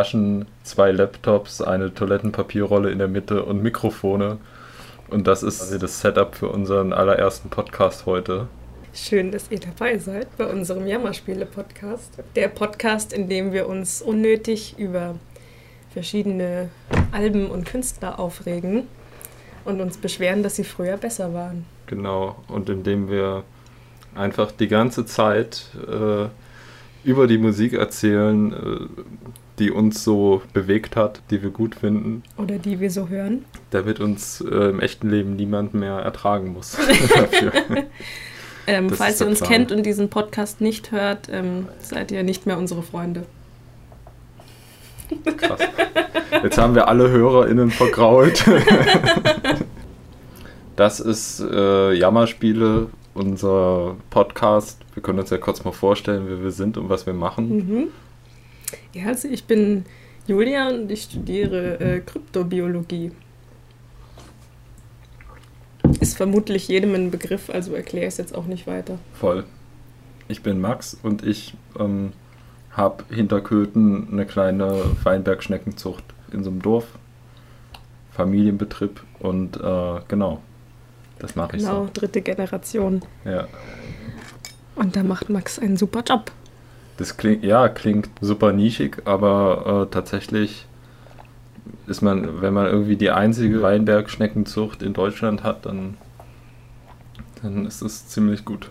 fünf Flaschen, zwei Laptops, eine Toilettenpapierrolle in der Mitte und Mikrofone. Und das ist das Setup für unseren allerersten Podcast heute. Schön, dass ihr dabei seid bei unserem Jammerspiele-Podcast. Der Podcast, in dem wir uns unnötig über verschiedene Alben und Künstler aufregen und uns beschweren, dass sie früher besser waren. Genau, und indem wir einfach die ganze Zeit äh, über die Musik erzählen, äh, die uns so bewegt hat, die wir gut finden. Oder die wir so hören. Damit uns äh, im echten Leben niemand mehr ertragen muss. ähm, falls ihr uns Plan. kennt und diesen Podcast nicht hört, ähm, seid ihr nicht mehr unsere Freunde. Krass. Jetzt haben wir alle HörerInnen vergrault. das ist äh, Jammerspiele, unser Podcast. Wir können uns ja kurz mal vorstellen, wer wir sind und was wir machen. Mhm. Ja, also ich bin Julia und ich studiere äh, Kryptobiologie. Ist vermutlich jedem ein Begriff, also erkläre ich es jetzt auch nicht weiter. Voll. Ich bin Max und ich ähm, habe hinter Köthen eine kleine Weinbergschneckenzucht in so einem Dorf. Familienbetrieb und äh, genau, das mache ich genau, so. Genau, dritte Generation. Ja. Und da macht Max einen super Job. Das klingt, ja, klingt super nischig, aber äh, tatsächlich ist man, wenn man irgendwie die einzige Weinbergschneckenzucht in Deutschland hat, dann, dann ist es ziemlich gut.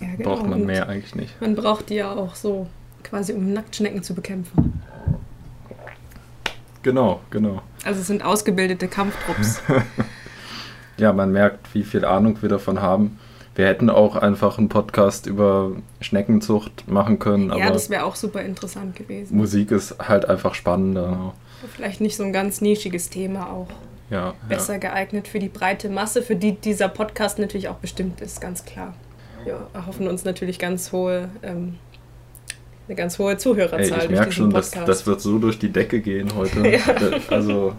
Ja, genau. Braucht man mehr eigentlich nicht. Man braucht die ja auch so quasi, um Nacktschnecken zu bekämpfen. Genau, genau. Also es sind ausgebildete Kampftrupps. ja, man merkt, wie viel Ahnung wir davon haben. Wir hätten auch einfach einen Podcast über Schneckenzucht machen können. Ja, das wäre auch super interessant gewesen. Musik ist halt einfach spannender. Vielleicht nicht so ein ganz nischiges Thema auch. Ja, Besser ja. geeignet für die breite Masse, für die dieser Podcast natürlich auch bestimmt ist, ganz klar. Wir erhoffen uns natürlich ganz hohe ähm, eine ganz hohe Zuhörerzahl. Ey, ich merke schon, dass das wird so durch die Decke gehen heute. ja. Also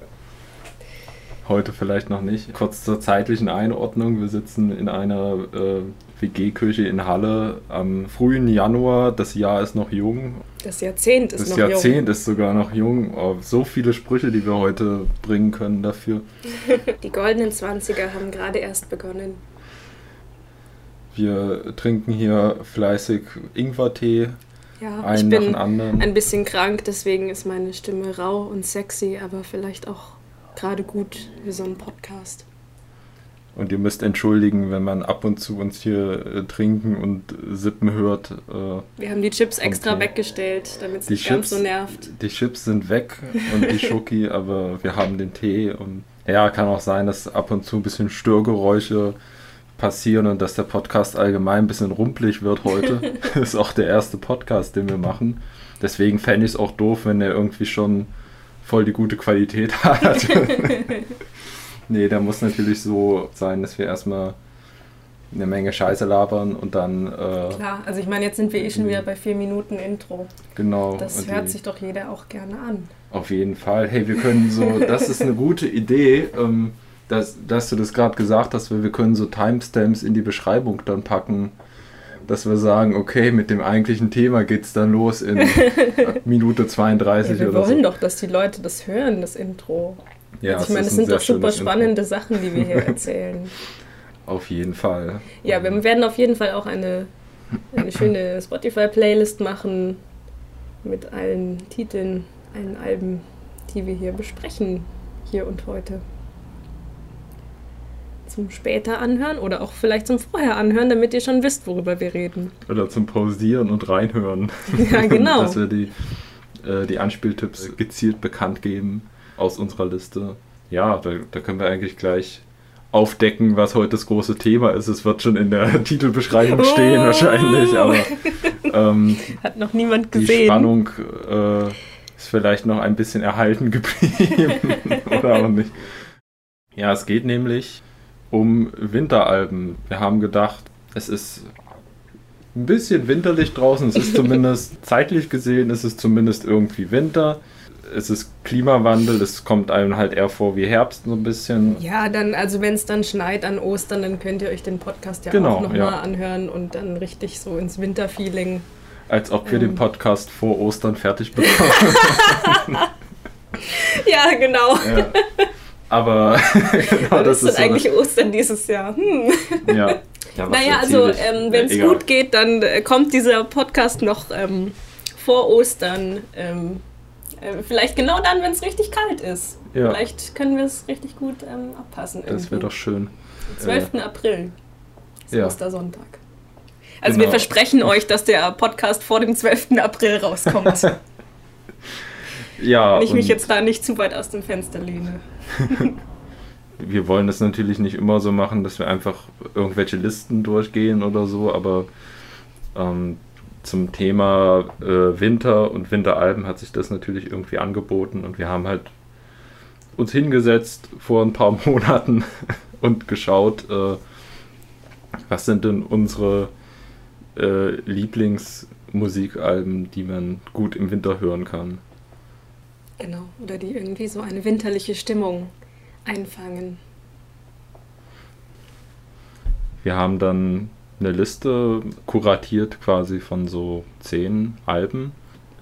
heute vielleicht noch nicht. Kurz zur zeitlichen Einordnung. Wir sitzen in einer äh, WG-Küche in Halle am frühen Januar. Das Jahr ist noch jung. Das Jahrzehnt ist das noch Jahrzehnt jung. Das Jahrzehnt ist sogar noch jung. Oh, so viele Sprüche, die wir heute bringen können dafür. Die goldenen Zwanziger haben gerade erst begonnen. Wir trinken hier fleißig Ingwertee. Ja, einen ich bin ein bisschen krank, deswegen ist meine Stimme rau und sexy, aber vielleicht auch gerade gut für so einen Podcast. Und ihr müsst entschuldigen, wenn man ab und zu uns hier äh, trinken und sippen hört. Äh, Wir haben die Chips extra weggestellt, damit es nicht Chips, ganz so nervt. Die Chips sind weg und die Schoki, aber wir haben den Tee. Und ja, kann auch sein, dass ab und zu ein bisschen Störgeräusche passieren und dass der Podcast allgemein ein bisschen rumpelig wird heute. das ist auch der erste Podcast, den wir machen. Deswegen fände ich es auch doof, wenn er irgendwie schon voll die gute Qualität hat. nee, der muss natürlich so sein, dass wir erstmal eine Menge Scheiße labern und dann. Äh, Klar, also ich meine, jetzt sind wir eh schon wieder bei vier Minuten Intro. Genau. Das hört sich doch jeder auch gerne an. Auf jeden Fall. Hey, wir können so, das ist eine gute Idee, ähm, dass, dass du das gerade gesagt hast, weil wir können so Timestamps in die Beschreibung dann packen dass wir sagen, okay, mit dem eigentlichen Thema geht es dann los in Minute 32 ja, oder so. Wir wollen doch, dass die Leute das hören, das Intro. Ja, also ich meine, das sind doch super spannende Intro. Sachen, die wir hier erzählen. Auf jeden Fall. Ja, wir werden auf jeden Fall auch eine, eine schöne Spotify-Playlist machen mit allen Titeln, allen Alben, die wir hier besprechen, hier und heute zum später anhören oder auch vielleicht zum vorher anhören, damit ihr schon wisst, worüber wir reden. Oder zum Pausieren und reinhören. Ja, genau. Dass wir die, äh, die Anspieltipps gezielt bekannt geben aus unserer Liste. Ja, da, da können wir eigentlich gleich aufdecken, was heute das große Thema ist. Es wird schon in der Titelbeschreibung stehen oh. wahrscheinlich, aber ähm, hat noch niemand gesehen. Die Spannung äh, ist vielleicht noch ein bisschen erhalten geblieben oder auch nicht. Ja, es geht nämlich um Winteralben. Wir haben gedacht, es ist ein bisschen winterlich draußen. Es ist zumindest zeitlich gesehen, ist es zumindest irgendwie Winter. Es ist Klimawandel, es kommt einem halt eher vor wie Herbst so ein bisschen. Ja, dann, also wenn es dann schneit an Ostern, dann könnt ihr euch den Podcast ja genau, auch nochmal ja. anhören und dann richtig so ins Winterfeeling Als ob wir ähm. den Podcast vor Ostern fertig bekommen. ja, genau. Ja. Aber genau, das ist, dann eigentlich Ostern dieses Jahr. Hm. Ja. ja naja, also ähm, wenn es ja, gut geht, dann äh, kommt dieser Podcast noch ähm, vor Ostern. Ähm, äh, vielleicht genau dann, wenn es richtig kalt ist. Ja. Vielleicht können wir es richtig gut ähm, abpassen. Irgendwie. Das wäre doch schön. Am 12. Äh, April ist ja. Ostersonntag. Also genau. wir versprechen euch, dass der Podcast vor dem 12. April rauskommt. ja. Wenn ich mich jetzt da nicht zu weit aus dem Fenster lehne. wir wollen das natürlich nicht immer so machen, dass wir einfach irgendwelche Listen durchgehen oder so, aber ähm, zum Thema äh, Winter und Winteralben hat sich das natürlich irgendwie angeboten und wir haben halt uns hingesetzt vor ein paar Monaten und geschaut, äh, was sind denn unsere äh, Lieblingsmusikalben, die man gut im Winter hören kann. Genau, oder die irgendwie so eine winterliche Stimmung einfangen. Wir haben dann eine Liste kuratiert quasi von so zehn Alben.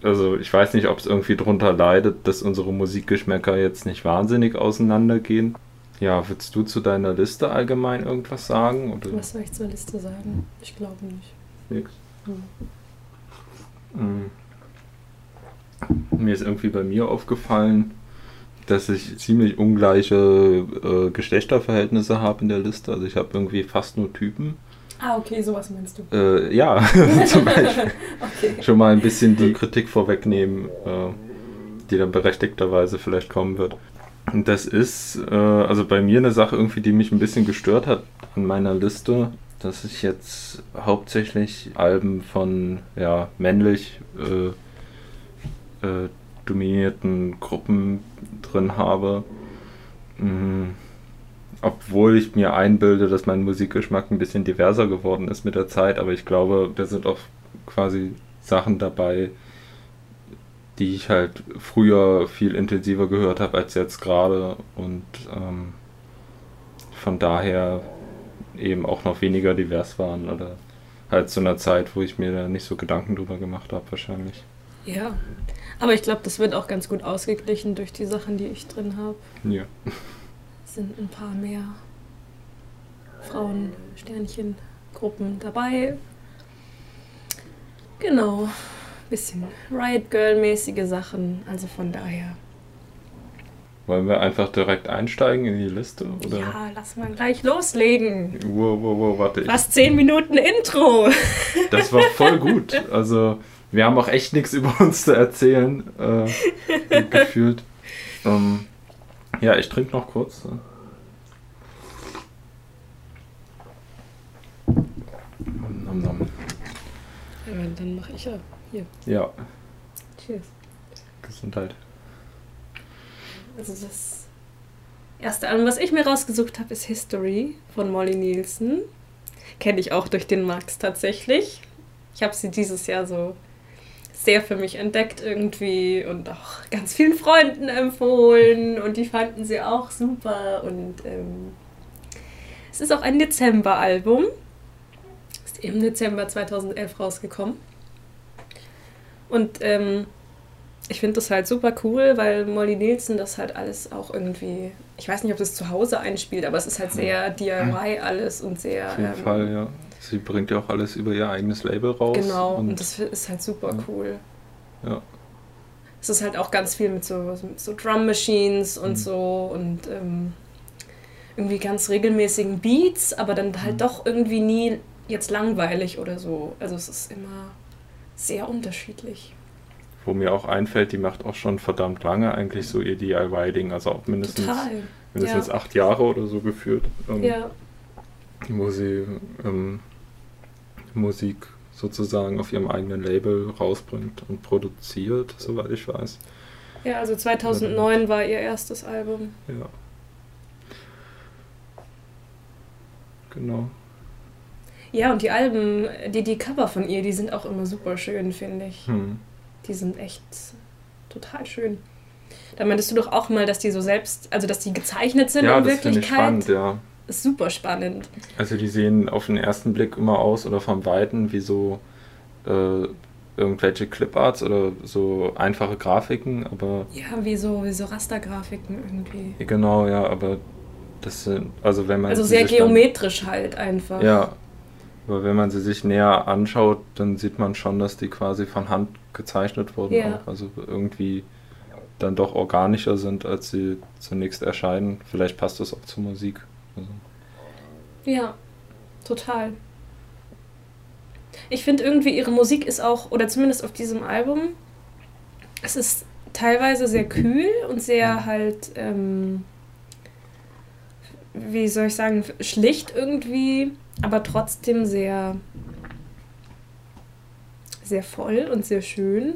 Also ich weiß nicht, ob es irgendwie darunter leidet, dass unsere Musikgeschmäcker jetzt nicht wahnsinnig auseinandergehen. Ja, würdest du zu deiner Liste allgemein irgendwas sagen? Oder? Was soll ich zur Liste sagen? Ich glaube nicht. Nix. Hm. Mhm mir ist irgendwie bei mir aufgefallen, dass ich ziemlich ungleiche äh, Geschlechterverhältnisse habe in der Liste. Also ich habe irgendwie fast nur Typen. Ah, okay, sowas meinst du. Äh, ja, zum Beispiel. okay. Schon mal ein bisschen die Kritik vorwegnehmen, äh, die dann berechtigterweise vielleicht kommen wird. Und das ist äh, also bei mir eine Sache irgendwie, die mich ein bisschen gestört hat an meiner Liste, dass ich jetzt hauptsächlich Alben von ja, männlich äh, dominierten Gruppen drin habe. Mhm. Obwohl ich mir einbilde, dass mein Musikgeschmack ein bisschen diverser geworden ist mit der Zeit, aber ich glaube, da sind auch quasi Sachen dabei, die ich halt früher viel intensiver gehört habe als jetzt gerade und ähm, von daher eben auch noch weniger divers waren oder halt zu einer Zeit, wo ich mir da nicht so Gedanken drüber gemacht habe wahrscheinlich. Ja, aber ich glaube, das wird auch ganz gut ausgeglichen durch die Sachen, die ich drin habe. Ja. Es sind ein paar mehr Frauen, Sternchen, Gruppen dabei. Genau. Bisschen Riot Girl-mäßige Sachen. Also von daher. Wollen wir einfach direkt einsteigen in die Liste? Oder? Ja, lass mal gleich loslegen. Wow, wow, wow, warte. Fast zehn Minuten Intro. Das war voll gut. Also wir haben auch echt nichts über uns zu erzählen, äh, gefühlt. Ähm, ja, ich trinke noch kurz. Nom, nom. Ja, dann mache ich ja hier. Ja. Cheers. Gesundheit. Also das erste Album, was ich mir rausgesucht habe, ist History von Molly Nielsen. Kenne ich auch durch den Max tatsächlich. Ich habe sie dieses Jahr so sehr für mich entdeckt irgendwie und auch ganz vielen Freunden empfohlen und die fanden sie auch super und ähm, es ist auch ein Dezember-Album. Ist im Dezember 2011 rausgekommen. Und ähm, ich finde das halt super cool, weil Molly Nielsen das halt alles auch irgendwie, ich weiß nicht, ob das zu Hause einspielt, aber es ist halt sehr DIY alles und sehr. Auf jeden ähm, Fall, ja. Sie bringt ja auch alles über ihr eigenes Label raus. Genau, und, und das ist halt super cool. Ja. Es ist halt auch ganz viel mit so, so Drum Machines und mhm. so und ähm, irgendwie ganz regelmäßigen Beats, aber dann halt mhm. doch irgendwie nie jetzt langweilig oder so. Also es ist immer sehr unterschiedlich. Wo mir auch einfällt, die macht auch schon verdammt lange eigentlich so ihr DIY-Ding, also auch mindestens, Total. mindestens ja. acht Jahre oder so geführt. Ähm, ja. Wo sie ähm, Musik sozusagen auf ihrem eigenen Label rausbringt und produziert, soweit ich weiß. Ja, also 2009 war ihr erstes Album. Ja. Genau. Ja, und die Alben, die, die Cover von ihr, die sind auch immer super schön, finde ich. Hm. Die sind echt total schön. Da meintest du doch auch mal, dass die so selbst, also dass die gezeichnet sind ja, in Wirklichkeit. Ja, das finde ich spannend, ja ist super spannend. Also die sehen auf den ersten Blick immer aus oder vom Weiten wie so äh, irgendwelche Cliparts oder so einfache Grafiken, aber. Ja, wie so, wie so Rastergrafiken irgendwie. Genau, ja, aber das sind, also wenn man. Also sehr geometrisch dann, halt einfach. Ja. Aber wenn man sie sich näher anschaut, dann sieht man schon, dass die quasi von Hand gezeichnet wurden. Ja. Auch. Also irgendwie dann doch organischer sind, als sie zunächst erscheinen. Vielleicht passt das auch zur Musik. Also. Ja, total. Ich finde irgendwie, ihre Musik ist auch, oder zumindest auf diesem Album, es ist teilweise sehr kühl und sehr halt, ähm, wie soll ich sagen, schlicht irgendwie, aber trotzdem sehr, sehr voll und sehr schön.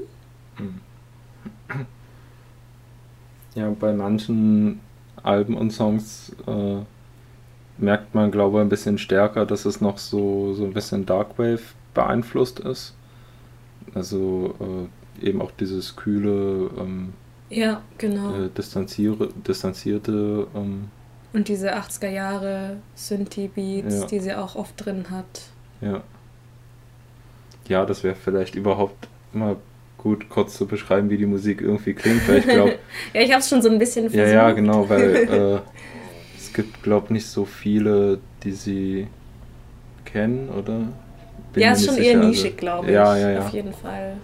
Ja, bei manchen Alben und Songs äh, merkt man, glaube ich, ein bisschen stärker, dass es noch so, so ein bisschen Darkwave beeinflusst ist. Also äh, eben auch dieses kühle, ähm, ja, genau. Äh, distanziere, distanzierte. Ähm, Und diese 80er Jahre Synthie-Beats, ja. die sie auch oft drin hat. Ja. Ja, das wäre vielleicht überhaupt mal gut, kurz zu beschreiben, wie die Musik irgendwie klingt, weil ich glaube. ja, ich habe es schon so ein bisschen versucht. Ja, ja, genau, weil äh, es gibt, glaube ich, nicht so viele, die sie kennen, oder? Bin ja, ist schon sicher. eher also nischig, glaube ich. Ja, ja, ja. Auf jeden Fall.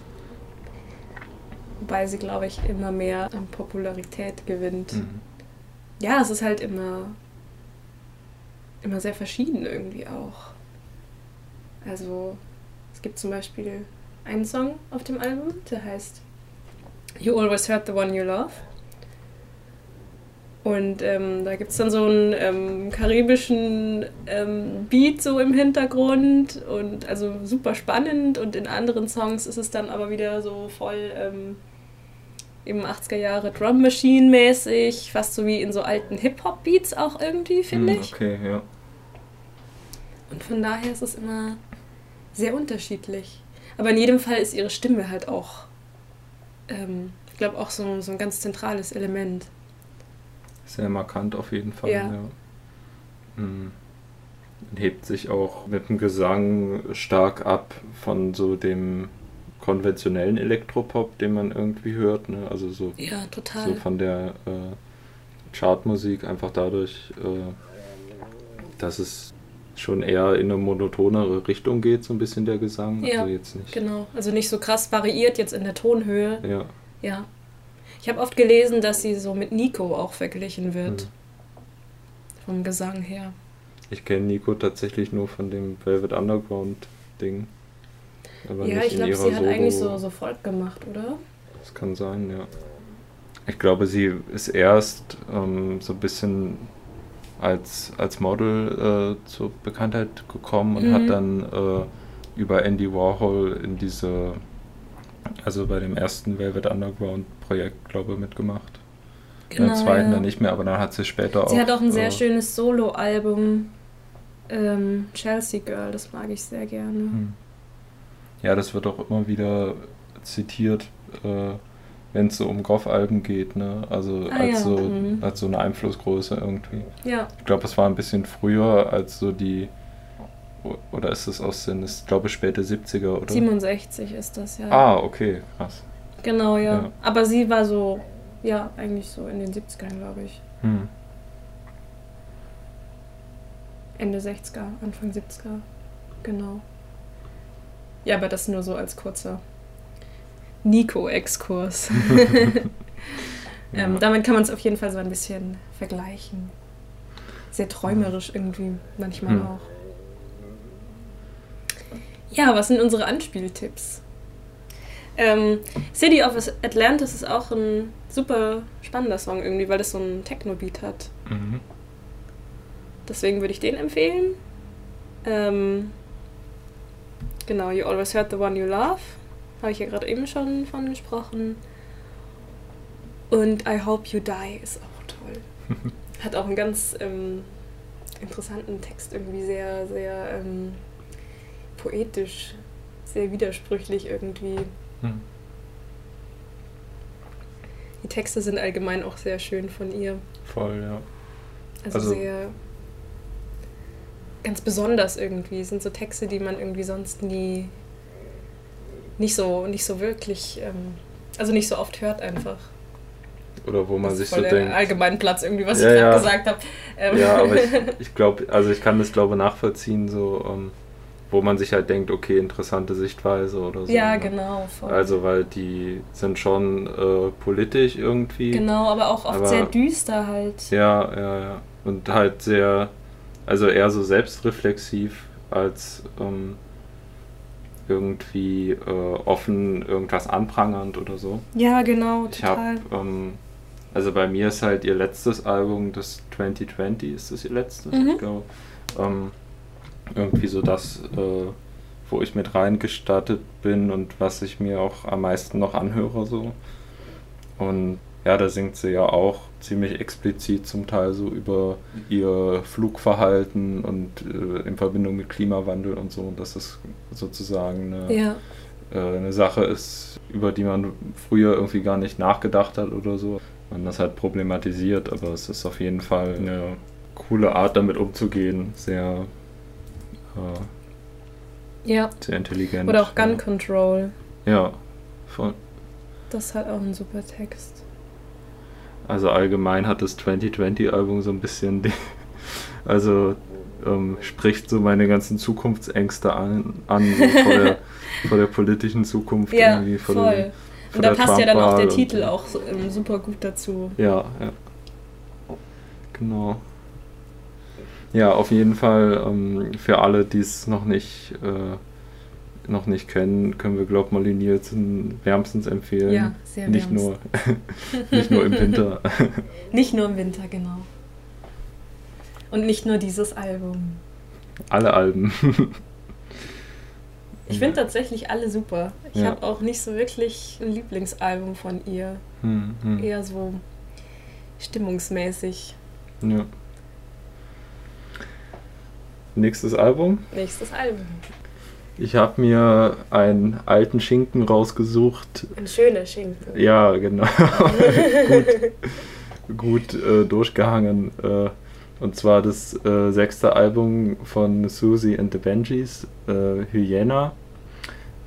Wobei sie, glaube ich, immer mehr an Popularität gewinnt. Mhm. Ja, es ist halt immer, immer sehr verschieden irgendwie auch. Also, es gibt zum Beispiel einen Song auf dem Album, der heißt You Always Heard the One You Love. Und ähm, da gibt es dann so einen ähm, karibischen ähm, Beat so im Hintergrund und also super spannend. Und in anderen Songs ist es dann aber wieder so voll ähm, eben 80er Jahre Drum Machine mäßig, fast so wie in so alten Hip-Hop-Beats auch irgendwie, finde mm, ich. Okay, ja. Und von daher ist es immer sehr unterschiedlich. Aber in jedem Fall ist ihre Stimme halt auch, ähm, ich glaube, auch so, so ein ganz zentrales Element. Sehr markant auf jeden Fall. Ja. ja. Hm. Hebt sich auch mit dem Gesang stark ab von so dem konventionellen Elektropop, den man irgendwie hört. Ne? Also so, ja, total. so von der äh, Chartmusik einfach dadurch, äh, dass es schon eher in eine monotonere Richtung geht, so ein bisschen der Gesang. Ja, also jetzt nicht. genau. Also nicht so krass variiert jetzt in der Tonhöhe. Ja. Ja. Ich habe oft gelesen, dass sie so mit Nico auch verglichen wird. Hm. Vom Gesang her. Ich kenne Nico tatsächlich nur von dem Velvet Underground Ding. Aber ja, ich glaube, sie hat eigentlich so, so Volk gemacht, oder? Das kann sein, ja. Ich glaube, sie ist erst ähm, so ein bisschen als, als Model äh, zur Bekanntheit gekommen und mhm. hat dann äh, über Andy Warhol in diese, also bei dem ersten Velvet Underground Projekt, glaube ich, mitgemacht. Genau, Im zweiten ja. dann nicht mehr, aber dann hat sie später auch. Sie hat auch ein sehr äh, schönes Solo-Album, ähm, Chelsea Girl, das mag ich sehr gerne. Hm. Ja, das wird auch immer wieder zitiert. Äh, wenn es so um Goff-Alben geht, ne? Also ah, als, ja. so, mhm. als so eine Einflussgröße irgendwie. Ja. Ich glaube, es war ein bisschen früher als so die oder ist es aus den, ich glaube späte 70er, oder? 67 ist das, ja. Ah, okay, krass. Genau, ja. ja. Aber sie war so, ja, eigentlich so in den 70ern, glaube ich. Hm. Ende 60er, Anfang 70er. Genau. Ja, aber das nur so als kurzer Nico-Exkurs. ähm, damit kann man es auf jeden Fall so ein bisschen vergleichen. Sehr träumerisch irgendwie, manchmal hm. auch. Ja, was sind unsere Anspieltipps? Ähm, City of Atlantis ist auch ein super spannender Song irgendwie, weil das so einen Techno-Beat hat. Mhm. Deswegen würde ich den empfehlen. Ähm, genau, You Always Heard the One You Love habe ich ja gerade eben schon von gesprochen. Und I Hope You Die ist auch toll. Hat auch einen ganz ähm, interessanten Text, irgendwie sehr, sehr ähm, poetisch, sehr widersprüchlich irgendwie. Hm. Die Texte sind allgemein auch sehr schön von ihr. Voll, ja. Also, also sehr ganz besonders irgendwie. Es sind so Texte, die man irgendwie sonst nie nicht so, nicht so wirklich, ähm, also nicht so oft hört einfach. Oder wo man Das sich so denkt. allgemeinen Platz irgendwie, was Ja, ich gerade ja. gesagt habe. Ähm, Ja, aber ich, ich glaube, also ich kann das glaube nachvollziehen, so, ähm, wo man sich halt denkt, okay, interessante Sichtweise oder so. ja, ne? genau. Voll. Also, weil die sind schon äh, politisch irgendwie. genau, aber auch oft Aber- sehr düster halt. Ja, ja, ja. Und halt sehr, also eher so selbstreflexiv als ähm, irgendwie äh, offen irgendwas anprangernd oder so. Ja, genau, Ich habe, total. ähm, also bei mir ist halt ihr letztes Album, das 2020 ist das ihr letztes, Mhm. ich glaube. Ähm, irgendwie so das, äh, wo ich mit reingestattet bin und was ich mir auch am meisten noch anhöre so. Und ja, da singt sie ja auch ziemlich explizit zum Teil so über ihr Flugverhalten und äh, in Verbindung mit Klimawandel und so, dass es sozusagen eine, Ja, äh, eine Sache ist, über die man früher irgendwie gar nicht nachgedacht hat oder so. Man das halt problematisiert, aber es ist auf jeden Fall eine coole Art, damit umzugehen. Sehr, äh, ja. sehr intelligent. Oder auch Gun ja. Control. Ja, voll. Das halt auch ein super Text. Also allgemein hat das 2020-Album so ein bisschen, die, also ähm, spricht so meine ganzen Zukunftsängste an, an so vor, der, vor der politischen Zukunft Ja, irgendwie. Vor voll. Vor Und da passt ja dann auch der Titel und- auch so, ähm, super gut dazu. Ja, ja. Genau. Ja, auf jeden Fall ähm, für alle, die es noch nicht, äh, noch nicht kennen, können wir Glaub Molly Nielsen wärmstens empfehlen. Ja, sehr nicht wärmst. nur, nicht nur im Winter. Nicht nur im Winter, genau. Und nicht nur dieses Album. Alle Alben. Ich finde tatsächlich alle super. Ich Ja. habe auch nicht so wirklich ein Lieblingsalbum von ihr. Hm, hm. Eher so stimmungsmäßig. Ja. Nächstes Album. Nächstes Album. Ich habe mir einen alten Schinken rausgesucht. Ein schöner Schinken. Ja, genau. gut gut äh, durchgehangen. Äh, und zwar das äh, sechste Album von Susie and the Benjis, äh, Hyena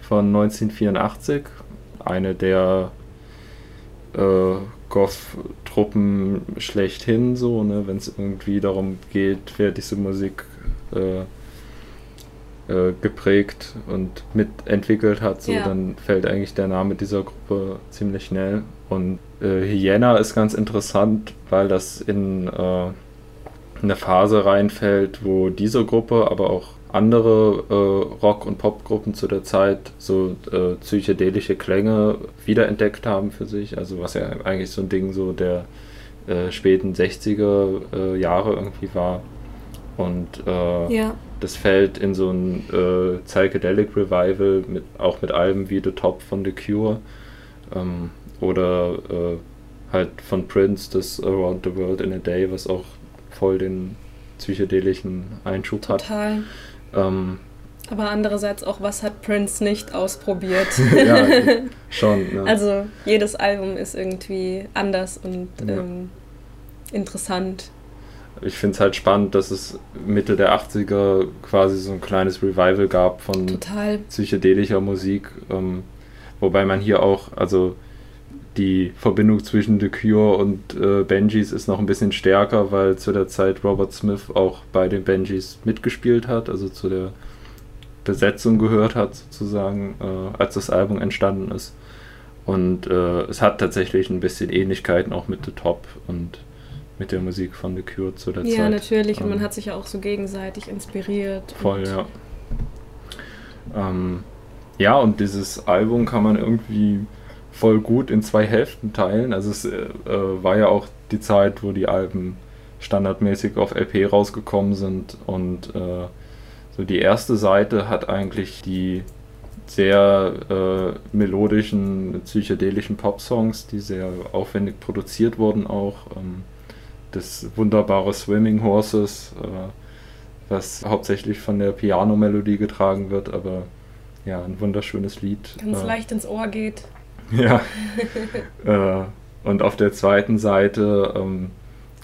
von 1984. Eine der äh, Goth-Truppen schlechthin, so, ne, wenn es irgendwie darum geht, wer diese Musik äh, äh, geprägt und mitentwickelt hat, so, Ja. dann fällt eigentlich der Name dieser Gruppe ziemlich schnell. Und äh, Hyena ist ganz interessant, weil das in äh, eine Phase reinfällt, wo diese Gruppe, aber auch andere äh, Rock- und Popgruppen zu der Zeit so äh, psychedelische Klänge wiederentdeckt haben für sich. Also was ja eigentlich so ein Ding so der äh, späten 60er äh, Jahre irgendwie war. Und äh, Ja, das fällt in so ein äh, Psychedelic Revival, mit, auch mit Alben wie The Top von The Cure ähm, oder äh, halt von Prince das Around the World in a Day, was auch voll den psychedelischen Einschub hat. total. Ähm, Aber andererseits auch, was hat Prince nicht ausprobiert? ja, schon. Ne? Also jedes Album ist irgendwie anders und Ja. ähm, interessant. Ich finde es halt spannend, dass es Mitte der 80er quasi so ein kleines Revival gab von Total. psychedelischer Musik, ähm, wobei man hier auch, also die Verbindung zwischen The Cure und äh, Benjis ist noch ein bisschen stärker, weil zu der Zeit Robert Smith auch bei den Benjis mitgespielt hat, also zu der Besetzung gehört hat sozusagen, äh, als das Album entstanden ist. Und äh, es hat tatsächlich ein bisschen Ähnlichkeiten auch mit The Top und mit der Musik von The Cure zu der Ja, Zeit. natürlich. Und man Ähm, hat sich ja auch so gegenseitig inspiriert. Voll, ja. Ähm, ja, und dieses Album kann man irgendwie voll gut in zwei Hälften teilen. Also es äh, äh, war ja auch die Zeit, wo die Alben standardmäßig auf LP rausgekommen sind und äh, so die erste Seite hat eigentlich die sehr äh, melodischen, psychedelischen Pop-Songs, die sehr aufwendig produziert wurden auch. Ähm, das wunderbare Swimming Horses, äh, was hauptsächlich von der Piano-Melodie getragen wird, aber ja, ein wunderschönes Lied. Ganz Äh, leicht ins Ohr geht. Ja. äh, und auf der zweiten Seite ähm,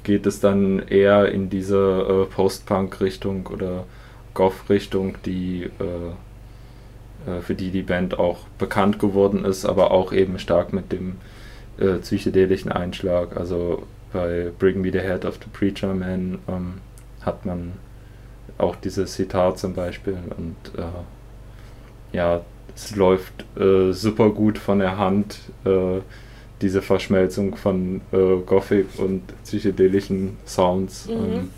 geht es dann eher in diese äh, Post-Punk-Richtung oder Goth-Richtung, die äh, für die die Band auch bekannt geworden ist, aber auch eben stark mit dem äh, psychedelischen Einschlag. Also bei Bring Me the Head of the Preacher Man ähm, hat man auch dieses Zitat zum Beispiel und äh, ja, es läuft äh, super gut von der Hand, äh, diese Verschmelzung von äh, Gothic und psychedelischen Sounds. Mhm. Ähm,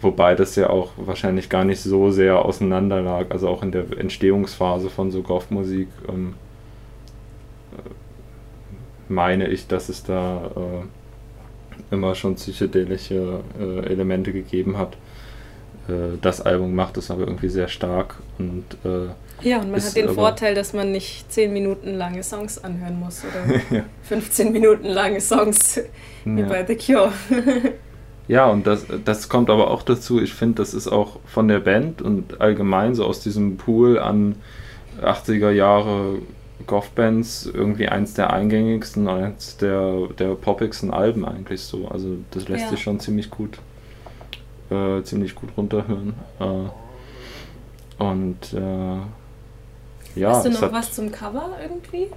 wobei das ja auch wahrscheinlich gar nicht so sehr auseinander lag, also auch in der Entstehungsphase von so Goth-Musik ähm, äh, meine ich, dass es da äh, immer schon psychedelische äh, Elemente gegeben hat. Äh, das Album macht es aber irgendwie sehr stark und äh, ja, und man hat den Vorteil, dass man nicht 10 Minuten lange Songs anhören muss oder ja. 15 Minuten lange Songs wie ja. bei The Cure. ja, und das, das kommt aber auch dazu. Ich finde, das ist auch von der Band und allgemein so aus diesem Pool an 80er Jahre Goth-Bands irgendwie eins der eingängigsten, eins der, der poppigsten Alben eigentlich so. Also das lässt ja. sich schon ziemlich gut äh, ziemlich gut runterhören. Äh, und äh, ja. Hast du noch was zum Cover irgendwie?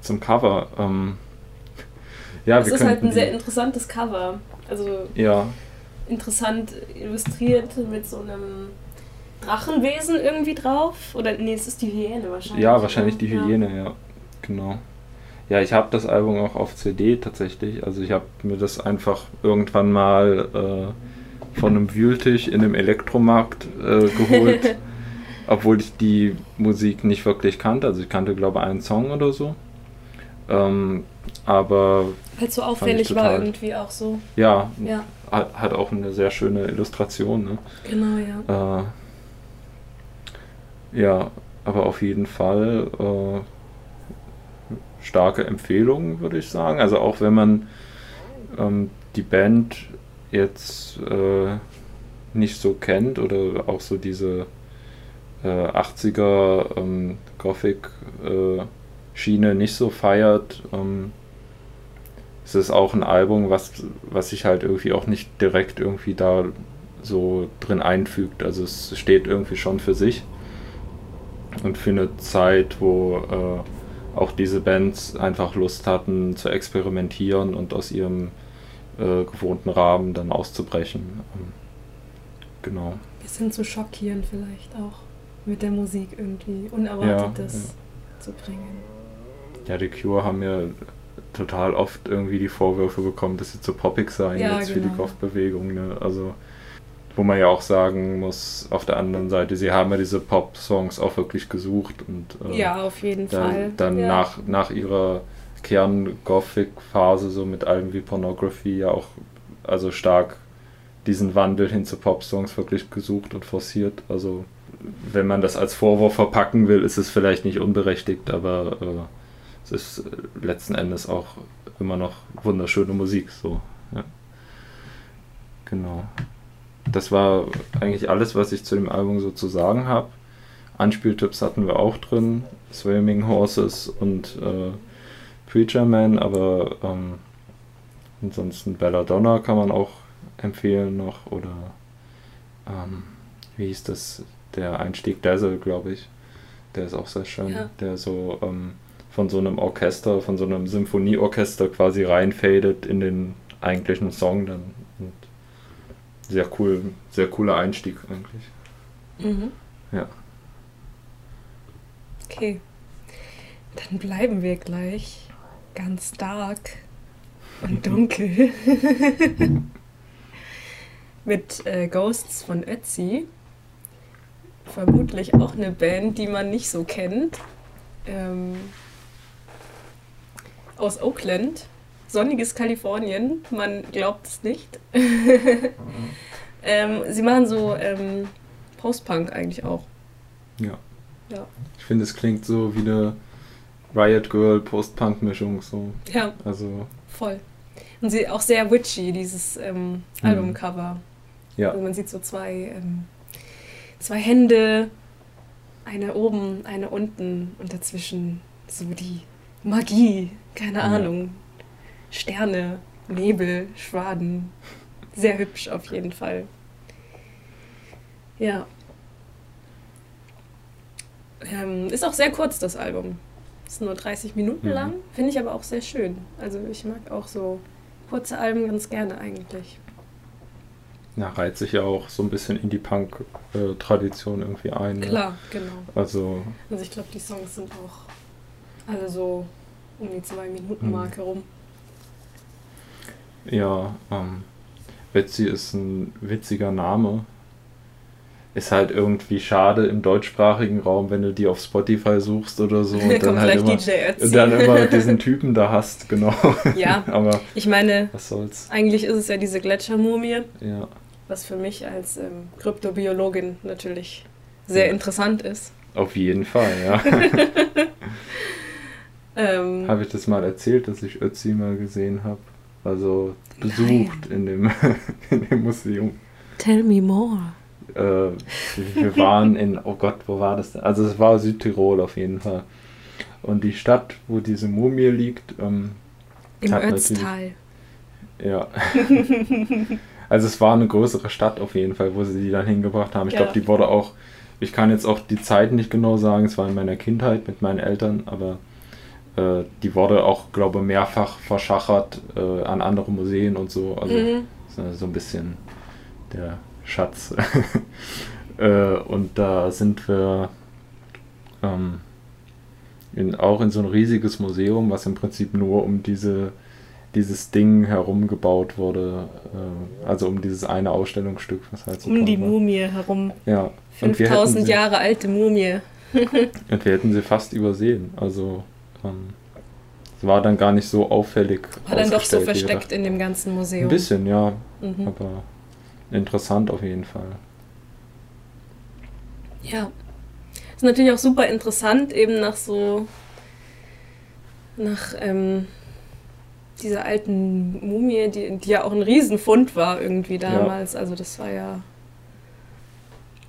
Zum Cover. Ähm, ja, das ist halt ein sehr interessantes Cover. Also ja. interessant illustriert mit so einem Drachenwesen irgendwie drauf. Oder nee, es ist die Hyäne wahrscheinlich. Ja, wahrscheinlich die Hyäne, ja. ja. Genau. Ja, ich habe das Album auch auf CD tatsächlich. Also ich habe mir das einfach irgendwann mal äh, von einem Wühltisch in einem Elektromarkt äh, geholt, obwohl ich die Musik nicht wirklich kannte. Also ich kannte, glaube ich, einen Song oder so. Ähm, aber. Weil es so auffällig war irgendwie auch so. Ja, ja. Hat, hat, auch eine sehr schöne Illustration. Ne? Genau, ja. Äh, ja, aber auf jeden Fall äh, starke Empfehlung, würde ich sagen. Also auch wenn man ähm, die Band jetzt äh, nicht so kennt oder auch so diese äh, 80er ähm, Gothic-Schiene äh, nicht so feiert, ähm, es auch ein Album, was, was sich halt irgendwie auch nicht direkt irgendwie da so drin einfügt. Also es steht irgendwie schon für sich und für eine Zeit, wo äh, auch diese Bands einfach Lust hatten zu experimentieren und aus ihrem äh, gewohnten Rahmen dann auszubrechen. Ähm, genau. Bisschen zu schockieren vielleicht auch mit der Musik irgendwie Unerwartetes ja, ja. zu bringen. Ja, die Cure haben ja total oft irgendwie die Vorwürfe bekommen, dass sie zu poppig seien ja, jetzt genau. für die genau. Kopfbewegung. Ne? Also wo man ja auch sagen muss, auf der anderen Seite, sie haben ja diese Pop-Songs auch wirklich gesucht und äh, ja, auf jeden dann, Fall. Dann ja. nach, nach ihrer Kern-Gothic-Phase, so mit Alben wie Pornography, ja auch also stark diesen Wandel hin zu Pop-Songs wirklich gesucht und forciert. Also wenn man das als Vorwurf verpacken will, ist es vielleicht nicht unberechtigt, aber äh, es ist letzten Endes auch immer noch wunderschöne Musik. So, ja. Genau. Das war eigentlich alles, was ich zu dem Album so zu sagen habe. Anspieltipps hatten wir auch drin, Swimming Horses und äh, Preacher Man, aber ähm, ansonsten Belladonna kann man auch empfehlen noch oder ähm, wie hieß das, der Einstieg Dazzle, glaube ich. Der ist auch sehr schön, ja. der so ähm, von so einem Orchester, von so einem Symphonieorchester quasi reinfadet in den eigentlichen Song dann. Sehr cool, sehr cooler Einstieg eigentlich. Mhm. Ja. Okay. Dann bleiben wir gleich ganz dark und dunkel. Mit äh, Ghosts von Ötzi. Vermutlich auch eine Band, die man nicht so kennt. Ähm, aus Oakland. Sonniges Kalifornien. Man glaubt es nicht. ähm, sie machen so ähm, Post-Punk eigentlich auch. Ja. ja. Ich finde, es klingt so wie eine Riot Girl Post-Punk-Mischung so. Ja. Also. Voll. Und sie auch sehr witchy, dieses ähm, mhm. Albumcover. Ja. Wo man sieht so zwei, ähm, zwei Hände, eine oben, eine unten und dazwischen so die Magie, keine ja. Ahnung. Sterne, Nebel, Schwaden. Sehr hübsch auf jeden Fall. Ja. Ähm, ist auch sehr kurz, das Album. Ist nur 30 Minuten Mhm. lang, finde ich aber auch sehr schön. Also ich mag auch so kurze Alben ganz gerne eigentlich. Ja, reiht sich ja auch so ein bisschen in die Punk-Tradition irgendwie ein. Ne? Klar, genau. Also, Also ich glaube, die Songs sind auch alle so um die zwei Minuten Mhm. Marke rum. Ja, ähm, Betsy ist ein witziger Name. Ist halt irgendwie schade im deutschsprachigen Raum, wenn du die auf Spotify suchst oder so. Und dann halt immer, DJ Ötzi. und dann immer diesen Typen da hast, genau. Ja, Aber ich meine, was soll's. eigentlich ist es ja diese Gletschermumie, Ja. was für mich als ähm, Kryptobiologin natürlich sehr Ja. interessant ist. Auf jeden Fall, ja. Ähm, habe ich das mal erzählt, dass ich Ötzi mal gesehen habe? Also besucht in dem, in dem Museum. Tell me more. Äh, wir waren in, oh Gott, wo war das denn? Also es war Südtirol auf jeden Fall. Und die Stadt, wo diese Mumie liegt, ähm, Im Ötztal. ja. also es war eine größere Stadt auf jeden Fall, wo sie die dann hingebracht haben. Ich Ja. glaube, die wurde auch, ich kann jetzt auch die Zeit nicht genau sagen, es war in meiner Kindheit mit meinen Eltern, aber äh, die wurde auch, glaube ich, mehrfach verschachert äh, an andere Museen und so. Also Mhm. so, so ein bisschen der Schatz. äh, und da sind wir ähm, in, auch in so ein riesiges Museum, was im Prinzip nur um diese, dieses Ding herum gebaut wurde. Äh, also um dieses eine Ausstellungsstück, was halt so Um die war. Mumie herum. Ja. Und wir, hätten 5000 sie, Jahre alte Mumie. und wir hätten sie fast übersehen. Also es war dann gar nicht so auffällig. War dann doch so versteckt in dem ganzen. Museum. Ein bisschen, ja. Mhm. Aber interessant auf jeden Fall. Ja. Ist natürlich auch super interessant, eben nach so. nach ähm, dieser alten Mumie, die, die ja auch ein Riesenfund war irgendwie damals. Also, das war ja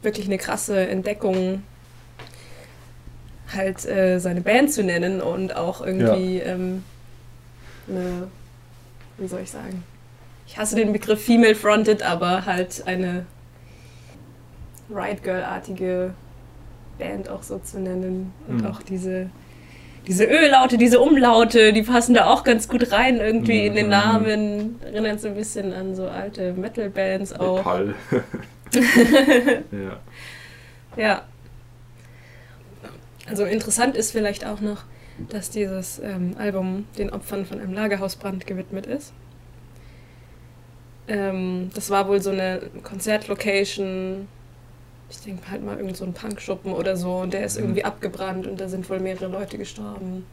wirklich eine krasse Entdeckung, halt äh, seine Band zu nennen und auch irgendwie ähm, eine. wie soll ich sagen? Ich hasse den Begriff Female Fronted, aber halt eine Riot Girl-artige Band auch so zu nennen. Und Mhm. auch diese, diese Ö-Laute, diese Umlaute, die passen da auch ganz gut rein irgendwie in den Mhm. Namen. Erinnert so ein bisschen an so alte Metal-Bands auch. Metall. ja. Ja. Also interessant ist vielleicht auch noch, dass dieses ähm, Album den Opfern von einem Lagerhausbrand gewidmet ist. Ähm, das war wohl so eine Konzertlocation. Ich denke halt mal irgend so ein Punkschuppen oder so. Und der ist Mhm. irgendwie abgebrannt und da sind wohl mehrere Leute gestorben.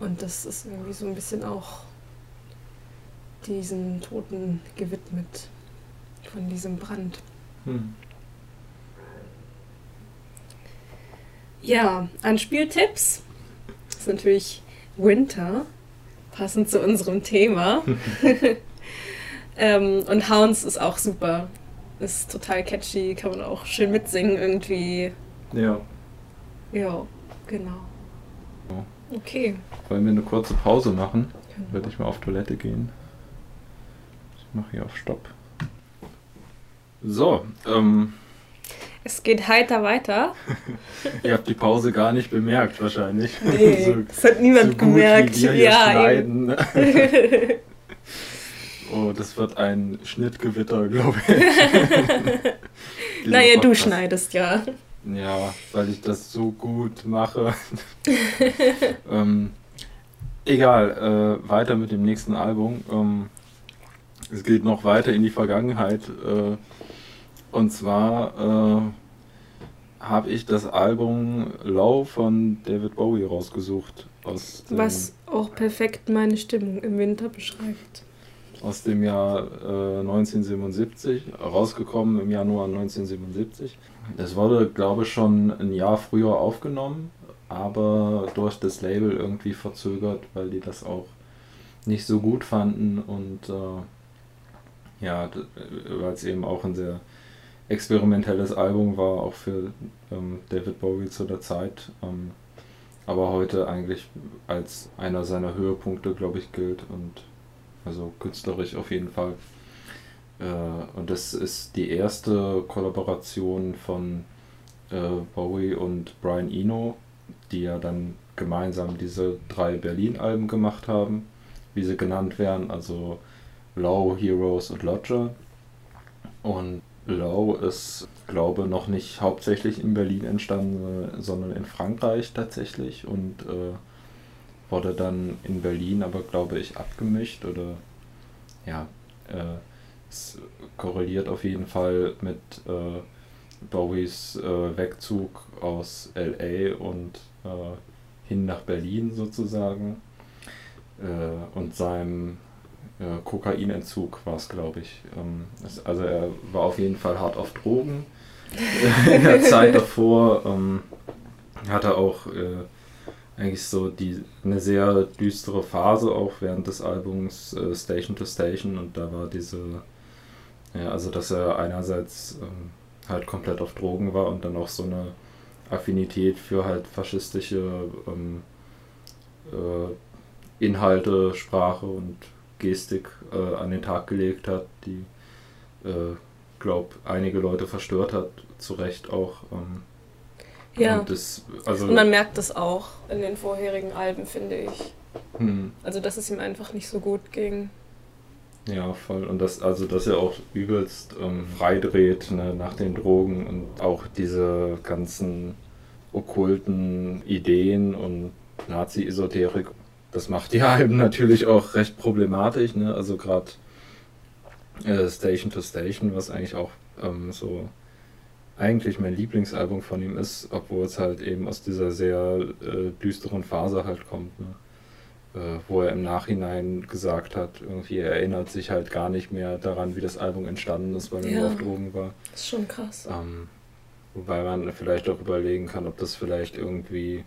Und das ist irgendwie so ein bisschen auch diesen Toten gewidmet von diesem Brand. Hm. Ja, an Spieltipps ist natürlich Winter, passend zu unserem Thema. ähm, und Hounds ist auch super. Ist total catchy, kann man auch schön mitsingen irgendwie. Ja. Ja, genau. Okay. Wollen wir eine kurze Pause machen? Würde ich mal auf Toilette gehen. Ich mache hier auf Stopp. So, ähm, Es geht heiter weiter. ihr habt die Pause gar nicht bemerkt wahrscheinlich. Nee, so, das hat niemand so gut gemerkt. Wie wir hier ja, eben. schneiden. oh, das wird ein Schnittgewitter, glaube ich. Naja, du schneidest ja. Ja, weil ich das so gut mache. ähm, egal, äh, weiter mit dem nächsten Album. Ähm, es geht noch weiter in die Vergangenheit. Äh, und zwar äh, habe ich das Album Low von David Bowie rausgesucht. Aus dem, Was auch perfekt meine Stimmung im Winter beschreibt. aus dem Jahr äh, 1977, rausgekommen im Januar 1977. Das wurde, glaube ich, schon ein Jahr früher aufgenommen, aber durch das Label irgendwie verzögert, weil die das auch nicht so gut fanden und äh, ja, d- weil es eben auch ein sehr experimentelles Album war, auch für ähm, David Bowie zu der Zeit. Ähm, aber heute eigentlich als einer seiner Höhepunkte, glaube ich, gilt und also künstlerisch auf jeden Fall. Äh, und das ist die erste Kollaboration von äh, Bowie und Brian Eno, die ja dann gemeinsam diese drei Berlin-Alben gemacht haben, wie sie genannt werden, also Low, Heroes und Lodger. Und Low ist, glaube noch nicht hauptsächlich in Berlin entstanden, sondern in Frankreich tatsächlich und äh, wurde dann in Berlin aber, glaube ich, abgemischt oder ja, äh, es korreliert auf jeden Fall mit äh, Bowies äh, Wegzug aus LA und äh, hin nach Berlin sozusagen äh, und seinem äh, Kokainentzug war es, glaube ich. Ähm, es, also er war auf jeden Fall hart auf Drogen in der Zeit davor. Ähm, hatte auch äh, eigentlich so die eine sehr düstere Phase auch während des Albums äh, Station to Station und da war diese ja, also dass er einerseits ähm, halt komplett auf Drogen war und dann auch so eine Affinität für halt faschistische ähm, äh, Inhalte, Sprache und Gestik äh, an den Tag gelegt hat, die, äh, glaube einige Leute verstört hat, zu Recht auch. Ähm, ja. Und, das, also und man merkt das auch in den vorherigen Alben, finde ich. Hm. Also, dass es ihm einfach nicht so gut ging. Ja, voll. Und das, also, dass er auch übelst ähm, freidreht ne, nach den Drogen und auch diese ganzen okkulten Ideen und Nazi-Esoterik, das macht die Alben natürlich auch recht problematisch. Ne? Also, gerade äh, Station to Station, was eigentlich auch ähm, so eigentlich mein Lieblingsalbum von ihm ist, obwohl es halt eben aus dieser sehr äh, düsteren Phase halt kommt. Ne? äh, wo er im Nachhinein gesagt hat, irgendwie er erinnert sich halt gar nicht mehr daran, wie das Album entstanden ist, weil er ja, auf Drogen war. Das ist schon krass. Ähm, wobei man vielleicht auch überlegen kann, ob das vielleicht irgendwie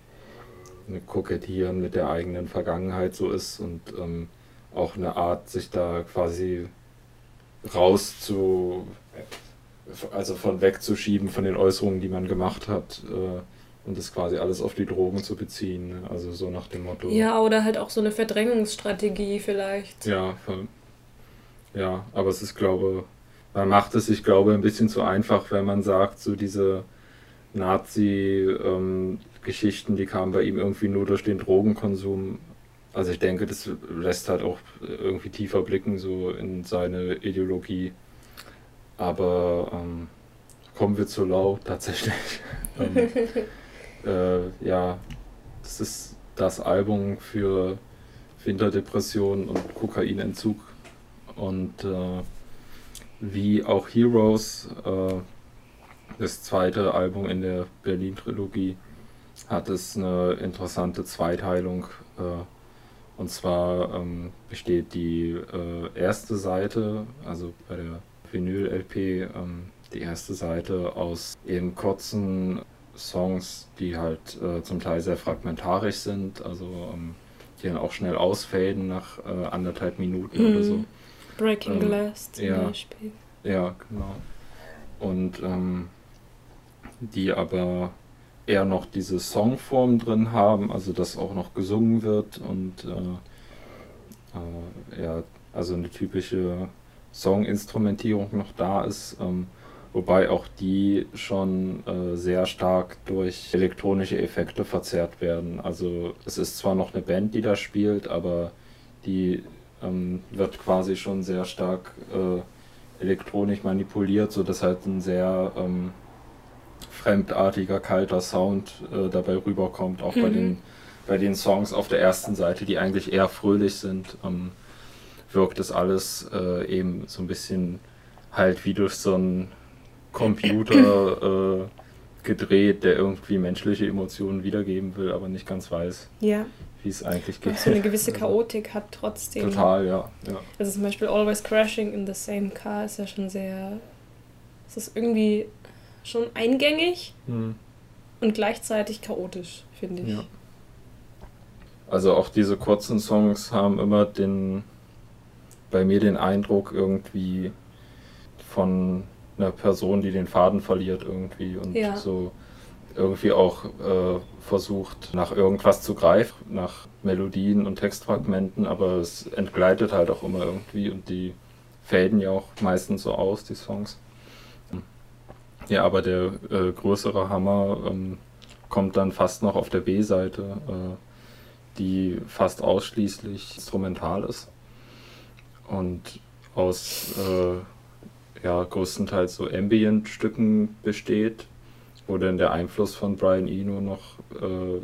Kokettieren mit der eigenen Vergangenheit so ist und ähm, auch eine Art, sich da quasi raus zu, also von wegzuschieben von den Äußerungen, die man gemacht hat. Äh, und das quasi alles auf die Drogen zu beziehen. Ne? Also so nach dem Motto. Ja, oder halt auch so eine Verdrängungsstrategie vielleicht. Ja, voll. Ja, aber es ist, glaube man macht es sich, glaube ein bisschen zu einfach, wenn man sagt, so diese Nazi-Geschichten, ähm, die kamen bei ihm irgendwie nur durch den Drogenkonsum. Also ich denke, das lässt halt auch irgendwie tiefer blicken, so in seine Ideologie. Aber ähm, kommen wir zu Lau tatsächlich. ähm, äh, ja, das ist das Album für Winterdepression und Kokainentzug. Und äh, wie auch Heroes, äh, das zweite Album in der Berlin-Trilogie, hat es eine interessante Zweiteilung. Äh, und zwar ähm, besteht die äh, erste Seite, also bei der Vinyl-LP, ähm, die erste Seite aus eben kurzen Songs, die halt äh, zum Teil sehr fragmentarisch sind, also ähm, die dann auch schnell ausfaden nach äh, anderthalb Minuten mm. oder so. Breaking ähm, Glass zum ja, Beispiel. Ja, genau. Und ähm, die aber eher noch diese Songform drin haben, also dass auch noch gesungen wird und äh, äh, ja, also eine typische Songinstrumentierung noch da ist. Ähm, wobei auch die schon äh, sehr stark durch elektronische Effekte verzerrt werden. Also es ist zwar noch eine Band, die da spielt, aber die ähm, wird quasi schon sehr stark äh, elektronisch manipuliert, sodass halt ein sehr ähm, fremdartiger, kalter Sound äh, dabei rüberkommt, auch mhm. bei, den, bei den Songs auf der ersten Seite, die eigentlich eher fröhlich sind. Ähm, wirkt das alles äh, eben so ein bisschen halt wie durch so ein Computer äh, gedreht, der irgendwie menschliche Emotionen wiedergeben will, aber nicht ganz weiß, ja. wie es eigentlich geht. so eine gewisse also Chaotik hat trotzdem. Total, ja, ja. Also zum Beispiel Always Crashing in the Same Car ist ja schon sehr. Es ist irgendwie schon eingängig hm. und gleichzeitig chaotisch, finde ich. Ja. Also auch diese kurzen Songs haben immer den bei mir den Eindruck irgendwie von einer Person, die den Faden verliert irgendwie und ja. so irgendwie auch äh, versucht, nach irgendwas zu greifen, nach Melodien und Textfragmenten, aber es entgleitet halt auch immer irgendwie und die fäden ja auch meistens so aus, die Songs. Ja, aber der äh, größere Hammer ähm, kommt dann fast noch auf der B-Seite, äh, die fast ausschließlich instrumental ist und aus äh, ja, größtenteils so Ambient-Stücken besteht, wo dann der Einfluss von Brian Eno noch, äh,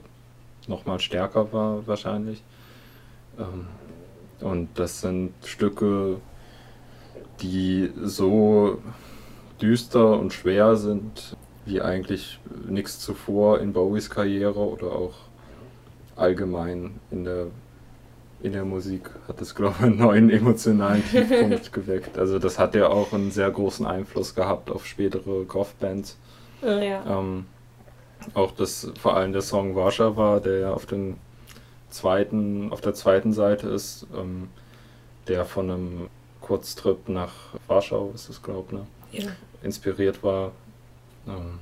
noch mal stärker war wahrscheinlich. Ähm, und das sind Stücke, die so düster und schwer sind, wie eigentlich nichts zuvor in Bowies Karriere oder auch allgemein in der, in der Musik hat es, glaube ich, einen neuen emotionalen Tiefpunkt geweckt. Also das hat ja auch einen sehr großen Einfluss gehabt auf spätere Goth-Bands. Ja. Ähm, auch das, vor allem der Song Warszawa, der ja auf den zweiten, auf der zweiten Seite ist, ähm, der von einem Kurztrip nach Warschau, ist es glaube ne? ja. Inspiriert war, ähm,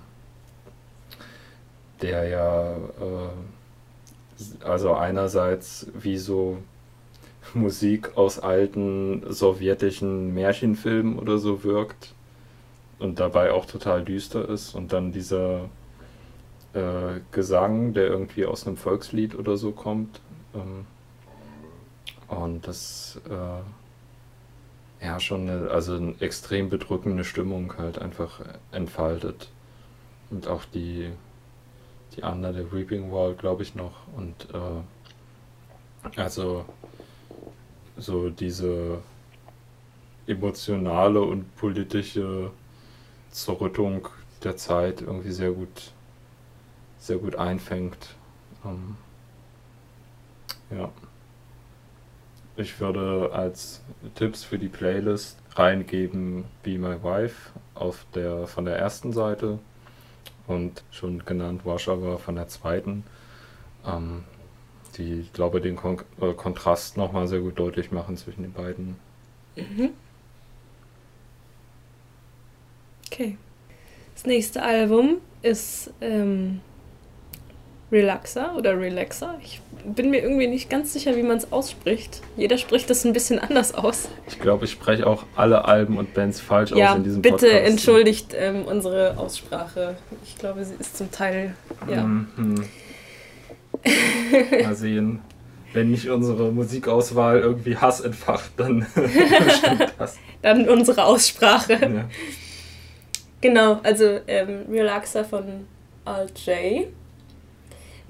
der ja äh, also einerseits wie so Musik aus alten sowjetischen Märchenfilmen oder so wirkt und dabei auch total düster ist und dann dieser äh, Gesang, der irgendwie aus einem Volkslied oder so kommt. Ähm, und das äh, ja schon eine, also eine extrem bedrückende Stimmung halt einfach entfaltet. Und auch die, die Under the Reaping Wall, glaube ich, noch. Und äh, also so diese emotionale und politische Zerrüttung der Zeit irgendwie sehr gut sehr gut einfängt. Ähm, ja. Ich würde als Tipps für die Playlist reingeben Be My Wife auf der, von der ersten Seite und schon genannt Warschauer von der zweiten. Ähm, die, ich den Kon äh, Kontrast nochmal sehr gut deutlich machen zwischen den beiden. Mhm. Okay. Das nächste Album ist ähm, Relaxer oder Relaxer. Ich bin mir irgendwie nicht ganz sicher, wie man es ausspricht. Jeder spricht das ein bisschen anders aus. Ich glaube, ich spreche auch alle Alben und Bands falsch ja, aus in diesem bitte Podcast. entschuldigt ähm, unsere Aussprache. Ich glaube, sie ist zum Teil, ja. Mhm. Mal sehen. Wenn nicht unsere Musikauswahl irgendwie Hass entfacht, dann stimmt das. Dann unsere Aussprache. Ja. Genau, also ähm, Relaxer von Alt J.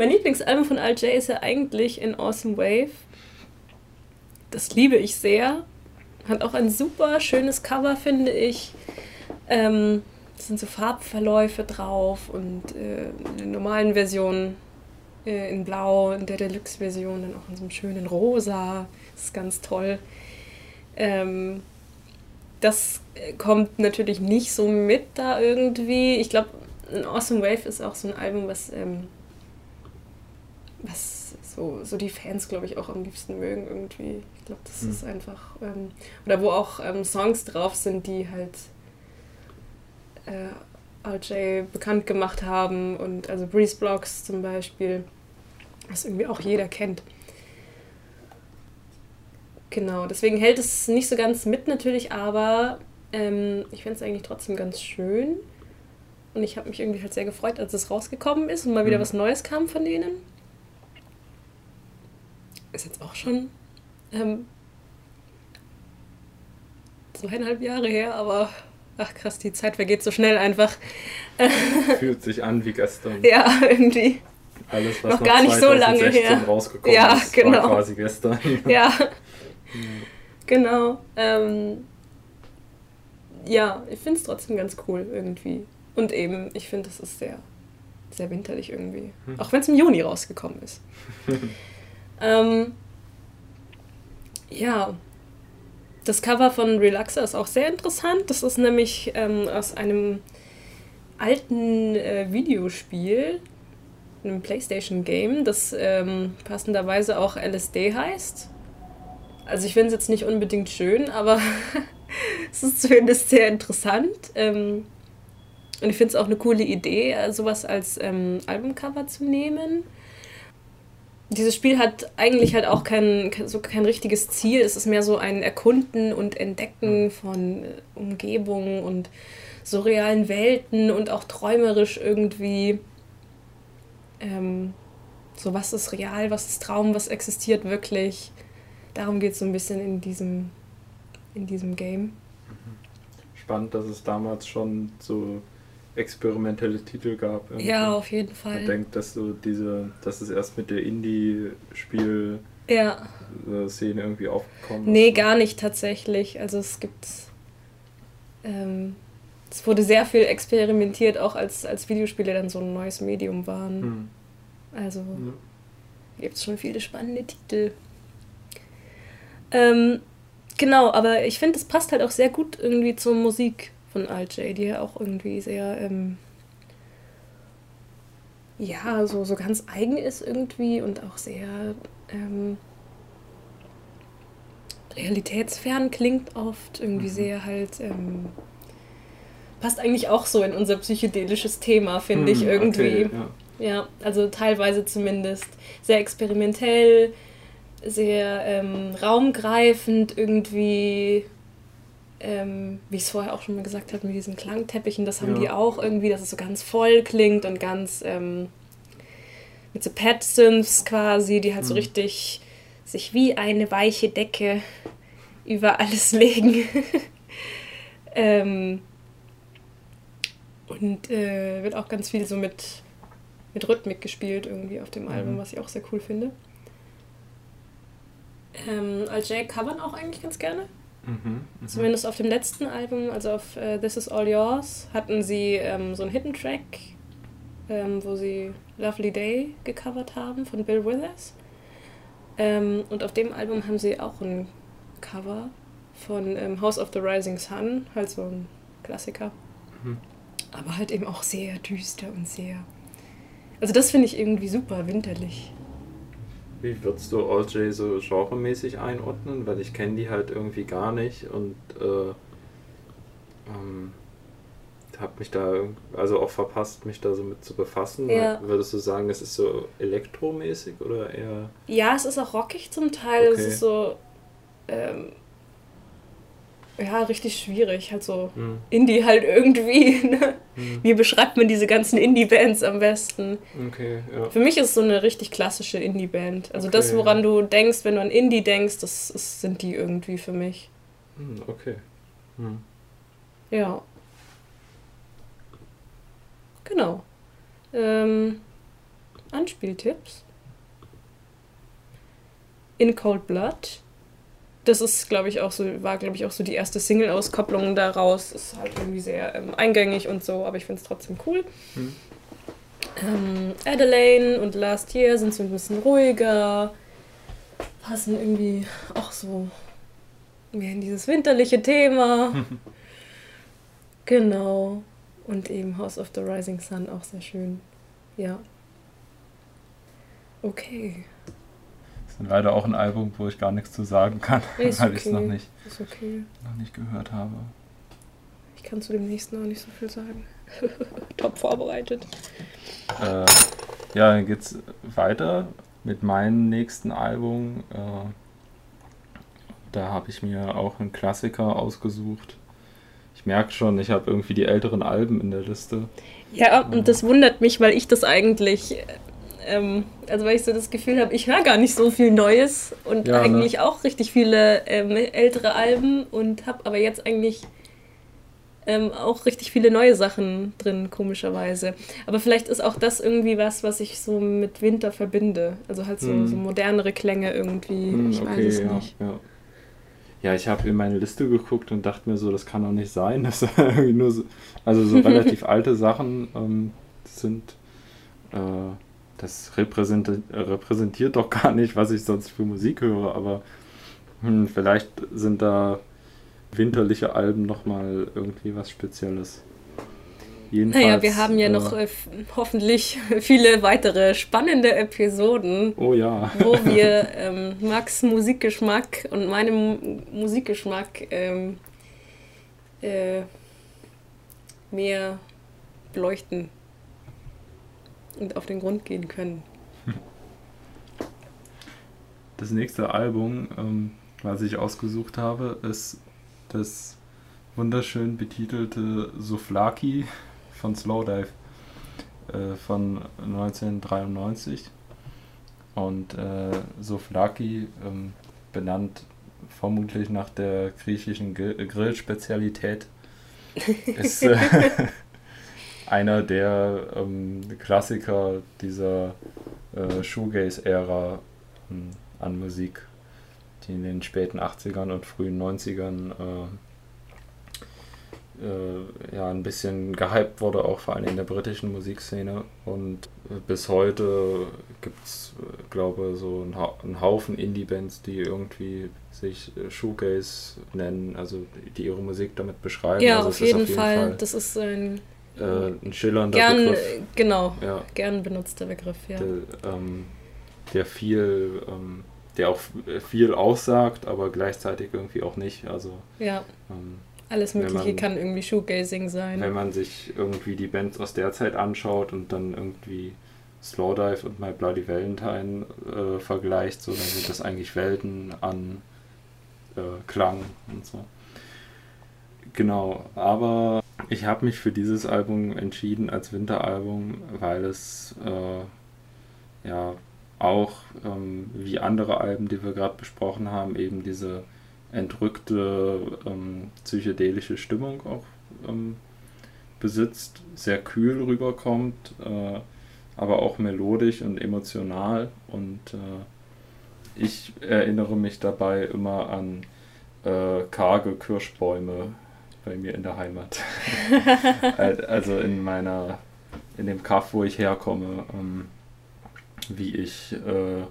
Mein Lieblingsalbum von Alt J ist ja eigentlich in Awesome Wave. Das liebe ich sehr. Hat auch ein super schönes Cover, finde ich. Ähm, es sind so Farbverläufe drauf und äh, in der normalen Version äh, in Blau, in der Deluxe-Version dann auch in so einem schönen Rosa. Das ist ganz toll. Ähm, das äh, kommt natürlich nicht so mit da irgendwie. Ich glaube, Awesome Wave ist auch so ein Album, was, ähm, was so, so die Fans, glaube ich, auch am liebsten mögen irgendwie. Ich glaube, das Hm. ist einfach. Ähm, oder wo auch ähm, Songs drauf sind, die halt äh, RJ bekannt gemacht haben. Und also Breeze Blocks zum Beispiel, was irgendwie auch jeder kennt. Genau, deswegen hält es nicht so ganz mit natürlich, aber ähm, ich finde es eigentlich trotzdem ganz schön. Und ich habe mich irgendwie halt sehr gefreut, als es rausgekommen ist und mal wieder Mhm. was Neues kam von denen. Ist jetzt auch schon ähm, zweieinhalb Jahre her, aber ach krass, die Zeit vergeht so schnell einfach. Fühlt sich an wie gestern. Ja, irgendwie. Alles, was Noch gar nicht so lange 2016 her. rausgekommen Ja, ist, genau. war quasi gestern. Ja, genau. Ähm, ja, ich finde es trotzdem ganz cool irgendwie. Und eben, ich finde, das ist sehr, sehr winterlich irgendwie. Hm. Auch wenn es im Juni rausgekommen ist. ähm, ja, das Cover von Relaxer ist auch sehr interessant. Das ist nämlich ähm, aus einem alten äh, Videospiel, einem PlayStation-Game, das ähm, passenderweise auch LSD heißt. Also ich finde es jetzt nicht unbedingt schön, aber es ist zumindest sehr interessant. Ähm, und ich finde es auch eine coole Idee, äh, sowas als ähm, Albumcover zu nehmen. Dieses Spiel hat eigentlich halt auch kein, so kein richtiges Ziel. Es ist mehr so ein Erkunden und Entdecken von äh, Umgebung und surrealen Welten und auch träumerisch irgendwie. Ähm, so, was ist real, was ist Traum, was existiert wirklich. Darum geht es so ein bisschen in diesem, in diesem Game. Spannend, dass es damals schon so experimentelle Titel gab. Irgendwie. Ja, auf jeden Fall. Man denkt, dass so diese, dass es erst mit der Indie-Spiel ja. Szene irgendwie aufgekommen Nee, ist. gar nicht tatsächlich. Also es gibt ähm, es wurde sehr viel experimentiert, auch als, als Videospiele dann so ein neues Medium waren. Hm. Also ja. gibt es schon viele spannende Titel. Ähm, genau, aber ich finde, es passt halt auch sehr gut irgendwie zur Musik von Alt-J, die ja auch irgendwie sehr, ähm, ja, so, so ganz eigen ist irgendwie und auch sehr ähm, realitätsfern klingt oft, irgendwie mhm. sehr halt, ähm, passt eigentlich auch so in unser psychedelisches Thema, finde mhm, ich irgendwie. Okay, ja. ja. also teilweise zumindest sehr experimentell, sehr ähm, raumgreifend irgendwie ähm, wie ich es vorher auch schon mal gesagt habe, mit diesen Klangteppichen, das haben ja. die auch irgendwie, dass es so ganz voll klingt und ganz ähm, mit so Pad-Synths quasi, die halt mhm. so richtig sich wie eine weiche Decke über alles legen. ähm, und äh, wird auch ganz viel so mit, mit Rhythmik gespielt irgendwie auf dem mhm. Album, was ich auch sehr cool finde. Ähm, als Jay covern auch eigentlich ganz gerne. Mhm, mh. Zumindest auf dem letzten Album, also auf uh, This Is All Yours, hatten sie ähm, so einen Hidden Track, ähm, wo sie Lovely Day gecovert haben von Bill Withers. Ähm, und auf dem Album haben sie auch ein Cover von ähm, House of the Rising Sun, halt so ein Klassiker. Mhm. Aber halt eben auch sehr düster und sehr. Also das finde ich irgendwie super winterlich. Wie würdest du OJ so genremäßig einordnen? Weil ich kenne die halt irgendwie gar nicht und äh, ähm, habe mich da also auch verpasst, mich da so mit zu befassen. Ja. Würdest du sagen, es ist so elektromäßig oder eher? Ja, es ist auch rockig zum Teil. Okay. Es ist so ähm, ja, richtig schwierig. Halt so mhm. Indie halt irgendwie. Ne? Mhm. Wie beschreibt man diese ganzen Indie-Bands am besten? Okay, ja. Für mich ist es so eine richtig klassische Indie-Band. Also okay, das, woran ja. du denkst, wenn du an Indie denkst, das ist, sind die irgendwie für mich. Mhm, okay. Mhm. Ja. Genau. Ähm, Anspieltipps. In Cold Blood das ist, glaube ich, auch so, war, glaube ich, auch so die erste Single-Auskopplung daraus. Ist halt irgendwie sehr ähm, eingängig und so, aber ich finde es trotzdem cool. Mhm. Ähm, Adelaine und Last Year sind so ein bisschen ruhiger, passen irgendwie auch so mehr in dieses winterliche Thema. genau. Und eben House of the Rising Sun auch sehr schön. Ja. Okay leider auch ein Album, wo ich gar nichts zu sagen kann, ist weil okay. ich es noch nicht, okay. noch nicht gehört habe. Ich kann zu dem nächsten auch nicht so viel sagen. Top vorbereitet. Äh, ja, dann geht's weiter mit meinem nächsten Album. Äh, da habe ich mir auch einen Klassiker ausgesucht. Ich merke schon, ich habe irgendwie die älteren Alben in der Liste. Ja, und das wundert mich, weil ich das eigentlich ähm, also weil ich so das Gefühl habe, ich höre gar nicht so viel Neues und ja, ne? eigentlich ne? auch richtig viele ähm, ältere Alben und habe aber jetzt eigentlich ähm, auch richtig viele neue Sachen drin, komischerweise. Aber vielleicht ist auch das irgendwie was, was ich so mit Winter verbinde. Also halt so, hm. so modernere Klänge irgendwie. Hm, ich okay, weiß es ja, nicht. Ja. Ja, ich habe in meine Liste geguckt und dachte mir so, das kann doch nicht sein. Das irgendwie nur so, also so relativ alte Sachen ähm, sind. Äh, das repräsentiert, repräsentiert doch gar nicht, was ich sonst für Musik höre, aber hm, vielleicht sind da winterliche Alben nochmal irgendwie was Spezielles. Jedenfalls, naja, wir haben ja äh, noch äh, hoffentlich viele weitere spannende Episoden. Oh ja. wo wir ähm, Max Musikgeschmack und meinem Musikgeschmack ähm, äh, mehr beleuchten und auf den Grund gehen können. Das nächste Album, ähm, was ich ausgesucht habe, ist das wunderschön betitelte Souflaki von Slowdive äh, von 1993. Und äh, Souflaki, ähm, benannt vermutlich nach der griechischen Grillspezialität, ist äh, einer der ähm, Klassiker dieser äh, Shoegaze-Ära ähm, an Musik, die in den späten 80ern und frühen 90ern äh, äh, ja, ein bisschen gehypt wurde, auch vor allem in der britischen Musikszene. Und äh, bis heute gibt es, äh, glaube ich, so einen, ha einen Haufen Indie-Bands, die irgendwie sich äh, Shoegaze nennen, also die ihre Musik damit beschreiben. Ja, also auf, jeden auf, jeden Fall. Fall. Das ist ein, äh, ein schillernder gern, Begriff. Genau, ja. gern benutzter Begriff, ja. Der, ähm, der viel... Ähm, der auch viel aussagt, aber gleichzeitig irgendwie auch nicht. Also ja. Ähm, alles Mögliche man, kann irgendwie Shoegazing sein. Wenn man sich irgendwie die Bands aus der Zeit anschaut und dann irgendwie Slowdive und My Bloody Valentine äh, vergleicht, so dann sind das eigentlich Welten an äh, Klang und so. Genau, aber ich habe mich für dieses Album entschieden als Winteralbum, weil es äh, ja auch ähm, wie andere Alben, die wir gerade besprochen haben, eben diese entrückte ähm, psychedelische Stimmung auch ähm, besitzt, sehr kühl rüberkommt, äh, aber auch melodisch und emotional. Und äh, ich erinnere mich dabei immer an äh, karge Kirschbäume bei mir in der Heimat. also in meiner, in dem Kaff, wo ich herkomme, ähm, wie ich äh,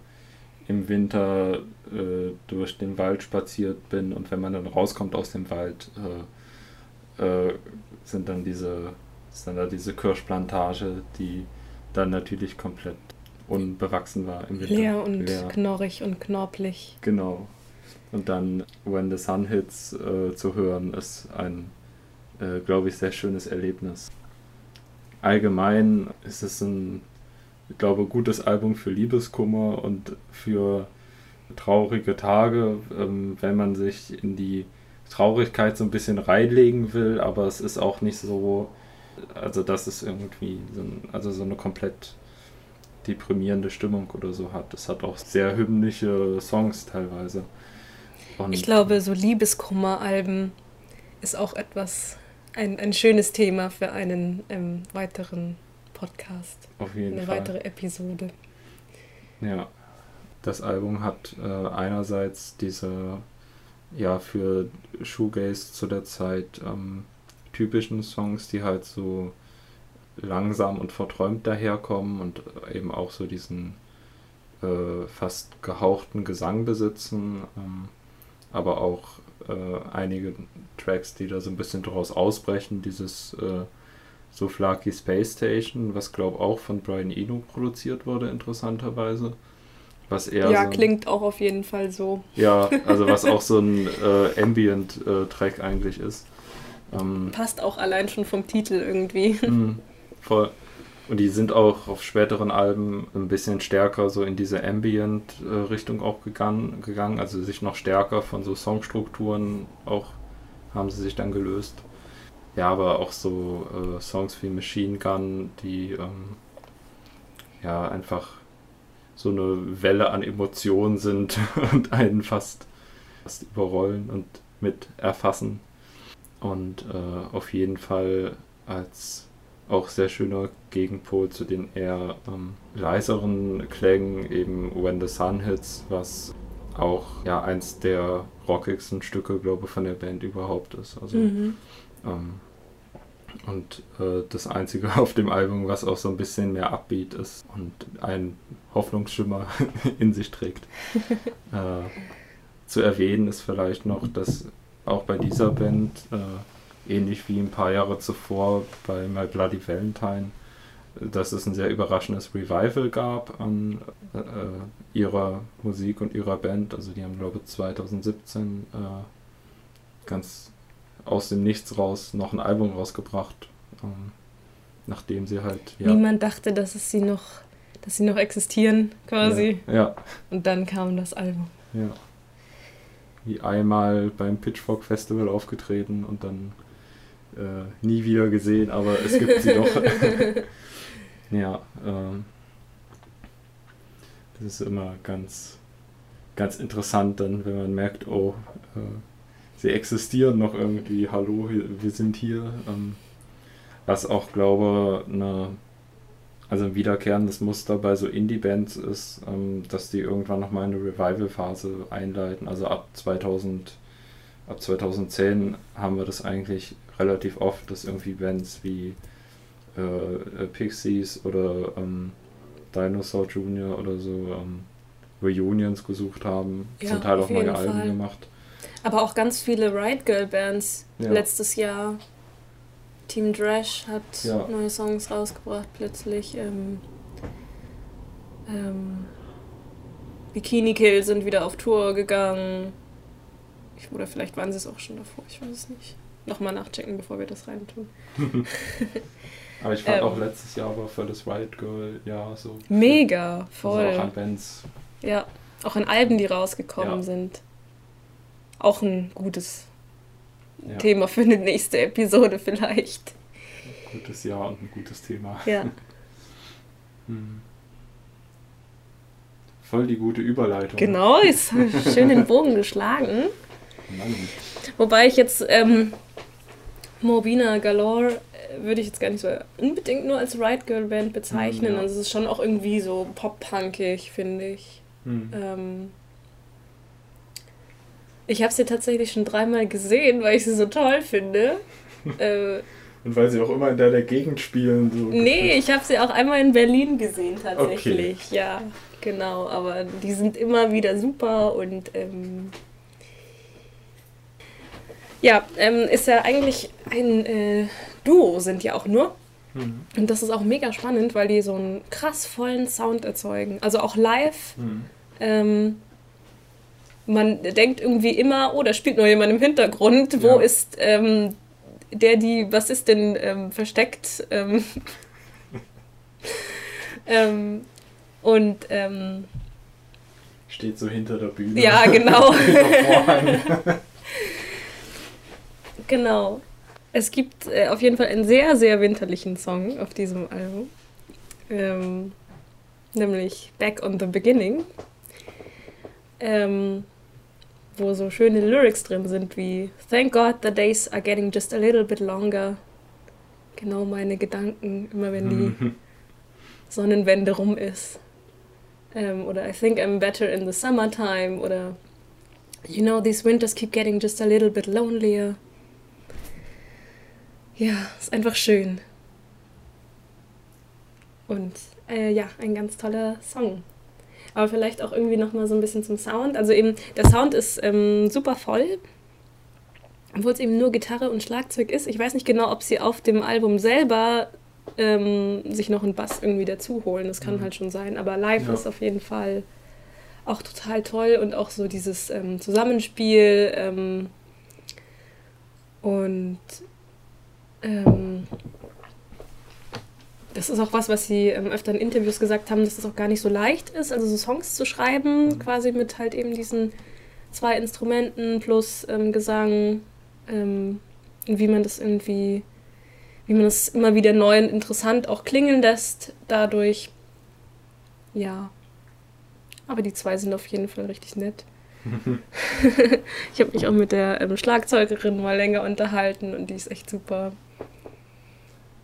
im Winter äh, durch den Wald spaziert bin und wenn man dann rauskommt aus dem Wald, äh, äh, sind dann diese, ist dann da diese Kirschplantage, die dann natürlich komplett unbewachsen war im Winter. Leer und Leer. knorrig und knorblich. Genau. Und dann When the Sun Hits äh, zu hören, ist ein, äh, glaube ich, sehr schönes Erlebnis. Allgemein ist es ein ich glaube, gutes Album für Liebeskummer und für traurige Tage, ähm, wenn man sich in die Traurigkeit so ein bisschen reinlegen will, aber es ist auch nicht so, also dass es irgendwie so, ein, also so eine komplett deprimierende Stimmung oder so hat. Es hat auch sehr hymnische Songs teilweise. Und ich glaube, so Liebeskummer-Alben ist auch etwas, ein, ein schönes Thema für einen ähm, weiteren Podcast. Auf jeden Eine Fall. weitere Episode. Ja. Das Album hat äh, einerseits diese, ja, für Shoegaze zu der Zeit ähm, typischen Songs, die halt so langsam und verträumt daherkommen und eben auch so diesen äh, fast gehauchten Gesang besitzen, ähm, aber auch äh, einige Tracks, die da so ein bisschen daraus ausbrechen, dieses äh, so Flaki Space Station, was glaube auch von Brian Eno produziert wurde, interessanterweise. Was eher ja, so klingt auch auf jeden Fall so. Ja, also was auch so ein äh, Ambient-Track äh, eigentlich ist. Ähm, Passt auch allein schon vom Titel irgendwie. Mh, voll. Und die sind auch auf späteren Alben ein bisschen stärker so in diese Ambient-Richtung auch gegangen, gegangen, also sich noch stärker von so Songstrukturen auch haben sie sich dann gelöst. Ja, aber auch so äh, Songs wie Machine Gun, die ähm, ja einfach so eine Welle an Emotionen sind und einen fast, fast überrollen und mit erfassen. Und äh, auf jeden Fall als auch sehr schöner Gegenpol zu den eher ähm, leiseren Klängen, eben When the Sun Hits, was auch ja eins der rockigsten Stücke, glaube ich, von der Band überhaupt ist. Also mhm. Ähm, und äh, das Einzige auf dem Album, was auch so ein bisschen mehr Upbeat ist und einen Hoffnungsschimmer in sich trägt. äh, zu erwähnen ist vielleicht noch, dass auch bei dieser Band, äh, ähnlich wie ein paar Jahre zuvor bei My Bloody Valentine, dass es ein sehr überraschendes Revival gab an äh, ihrer Musik und ihrer Band. Also die haben, glaube ich, 2017 äh, ganz aus dem Nichts raus noch ein Album rausgebracht, ähm, nachdem sie halt. Ja, Niemand dachte, dass es sie noch, dass sie noch existieren, quasi. Ja, ja. Und dann kam das Album. Ja. wie einmal beim Pitchfork Festival aufgetreten und dann äh, nie wieder gesehen, aber es gibt sie doch. ja, ähm, das ist immer ganz, ganz interessant dann, wenn man merkt, oh, äh, sie existieren noch irgendwie, hallo, wir sind hier. Ähm, was auch, glaube eine also ein wiederkehrendes Muster bei so Indie-Bands ist, ähm, dass die irgendwann nochmal eine Revival-Phase einleiten. Also ab 2000, ab 2010 haben wir das eigentlich relativ oft, dass irgendwie Bands wie äh, Pixies oder ähm, Dinosaur Jr. oder so ähm, Reunions gesucht haben, ja, zum Teil auch neue Alben gemacht. Aber auch ganz viele Riot Girl Bands ja. letztes Jahr. Team Drash hat ja. neue Songs rausgebracht plötzlich. Ähm, ähm, Bikini Kill sind wieder auf Tour gegangen. Ich, oder vielleicht waren sie es auch schon davor, ich weiß es nicht. Nochmal nachchecken, bevor wir das reintun. Aber ich fand ähm, auch letztes Jahr war für das Riot Girl ja so. Mega, voll. Also auch an Bands. Ja, auch an Alben, die rausgekommen ja. sind. Auch ein gutes ja. Thema für eine nächste Episode vielleicht. Gutes Jahr und ein gutes Thema. Ja. hm. Voll die gute Überleitung. Genau, ist schön den Bogen geschlagen. Mann. Wobei ich jetzt ähm, Morbina Galore äh, würde ich jetzt gar nicht so unbedingt nur als Right Girl Band bezeichnen. Hm, ja. Also es ist schon auch irgendwie so pop-punkig, finde ich. Hm. Ähm, ich habe sie tatsächlich schon dreimal gesehen, weil ich sie so toll finde. äh, und weil sie auch immer in der, der Gegend spielen. So nee, ich habe sie auch einmal in Berlin gesehen tatsächlich. Okay. Ja, genau. Aber die sind immer wieder super und ähm, ja, ähm, ist ja eigentlich ein äh, Duo, sind ja auch nur. Mhm. Und das ist auch mega spannend, weil die so einen krass vollen Sound erzeugen. Also auch live. Mhm. Ähm, man denkt irgendwie immer, oh, da spielt noch jemand im Hintergrund. Wo ja. ist ähm, der, die, was ist denn ähm, versteckt? Ähm, ähm und ähm, steht so hinter der Bühne. Ja, genau. genau. Es gibt äh, auf jeden Fall einen sehr, sehr winterlichen Song auf diesem Album. Ähm, nämlich Back on the Beginning. Ähm, wo so schöne Lyrics drin sind wie Thank God the days are getting just a little bit longer. Genau meine Gedanken, immer wenn die Sonnenwende rum ist. Ähm, oder I think I'm better in the summertime. Oder You know, these winters keep getting just a little bit lonelier. Ja, ist einfach schön. Und äh, ja, ein ganz toller Song aber vielleicht auch irgendwie nochmal so ein bisschen zum Sound. Also eben, der Sound ist ähm, super voll, obwohl es eben nur Gitarre und Schlagzeug ist. Ich weiß nicht genau, ob sie auf dem Album selber ähm, sich noch einen Bass irgendwie dazu holen. Das kann mhm. halt schon sein. Aber live ja. ist auf jeden Fall auch total toll und auch so dieses ähm, Zusammenspiel ähm, und ähm, das ist auch was, was sie ähm, öfter in Interviews gesagt haben, dass es auch gar nicht so leicht ist, also so Songs zu schreiben, mhm. quasi mit halt eben diesen zwei Instrumenten plus ähm, Gesang ähm, und wie man das irgendwie, wie man das immer wieder neu und interessant auch klingen lässt dadurch. Ja. Aber die zwei sind auf jeden Fall richtig nett. ich habe mich auch mit der ähm, Schlagzeugerin mal länger unterhalten und die ist echt super.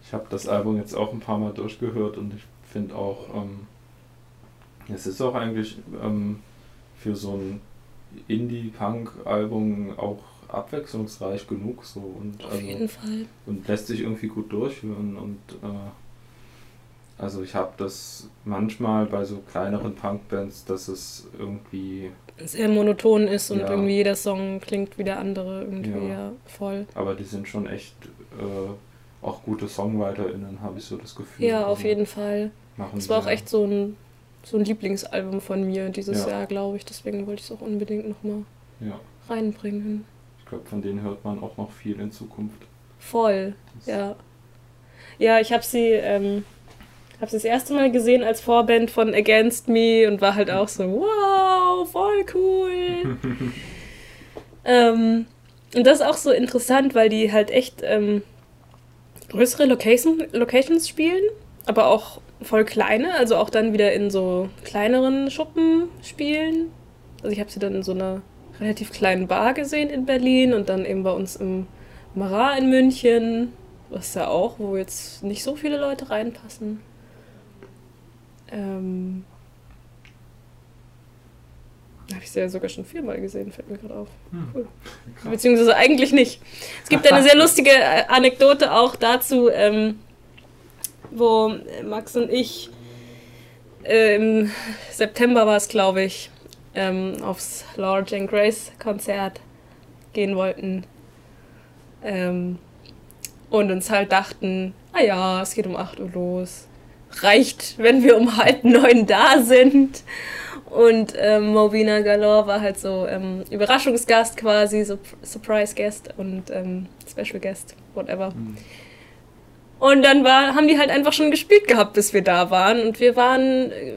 Ich habe das Album jetzt auch ein paar Mal durchgehört und ich finde auch, ähm, es ist auch eigentlich ähm, für so ein Indie-Punk-Album auch abwechslungsreich genug so und auf also, jeden Fall und lässt sich irgendwie gut durchführen und äh, also ich habe das manchmal bei so kleineren Punkbands, dass es irgendwie sehr monoton ist und ja. irgendwie jeder Song klingt wie der andere irgendwie ja. ja voll. Aber die sind schon echt äh, auch gute SongwriterInnen, habe ich so das Gefühl. Ja, auf also jeden Fall. Das war auch echt so ein, so ein Lieblingsalbum von mir dieses ja. Jahr, glaube ich. Deswegen wollte ich es auch unbedingt nochmal ja. reinbringen. Ich glaube, von denen hört man auch noch viel in Zukunft. Voll, das ja. Ja, ich habe sie, ähm, habe sie das erste Mal gesehen als Vorband von Against Me und war halt auch so, wow, voll cool. Ähm, und das ist auch so interessant, weil die halt echt ähm, größere Location, Locations spielen, aber auch voll kleine, also auch dann wieder in so kleineren Schuppen spielen. Also ich habe sie dann in so einer relativ kleinen Bar gesehen in Berlin und dann eben bei uns im Marat in München, was ja auch, wo jetzt nicht so viele Leute reinpassen. Ähm, habe ich sie ja sogar schon viermal gesehen, fällt mir gerade auf. Hm. Cool. Beziehungsweise eigentlich nicht. Es gibt eine sehr lustige äh, Anekdote auch dazu, ähm, wo Max und ich äh, im September war es, glaube ich, ähm, aufs Laura Jane Grace Konzert gehen wollten. Ähm, und uns halt dachten, ah ja, es geht um 8 Uhr los. Reicht, wenn wir um halb neun da sind. Und ähm, Mobina Galore war halt so ähm, Überraschungsgast quasi, so Surprise Guest und ähm, Special Guest, whatever. Hm. Und dann war, haben die halt einfach schon gespielt gehabt, bis wir da waren. Und wir waren, äh,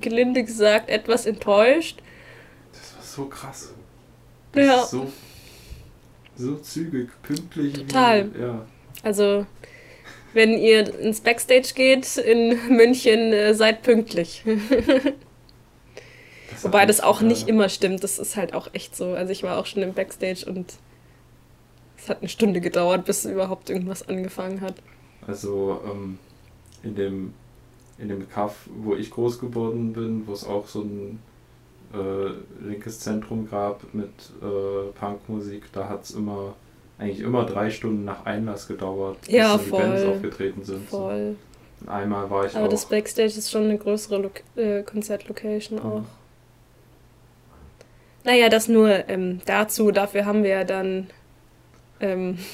gelinde gesagt, etwas enttäuscht. Das war so krass. Ja. So, so zügig, pünktlich. Total. Ja. Also, wenn ihr ins Backstage geht in München, äh, seid pünktlich. Wobei das auch nicht immer stimmt. Das ist halt auch echt so. Also, ich war auch schon im Backstage und es hat eine Stunde gedauert, bis überhaupt irgendwas angefangen hat. Also ähm, in dem in dem Kaff, wo ich groß geworden bin, wo es auch so ein äh, linkes Zentrum gab mit äh, Punkmusik, da hat es immer eigentlich immer drei Stunden nach Einlass gedauert, bis Ja, dann die Bands aufgetreten sind. So. Voll. Und Einmal war ich Aber auch. das Backstage ist schon eine größere Lo äh, Konzertlocation auch. Naja, das nur ähm, dazu. Dafür haben wir ja dann. Ähm,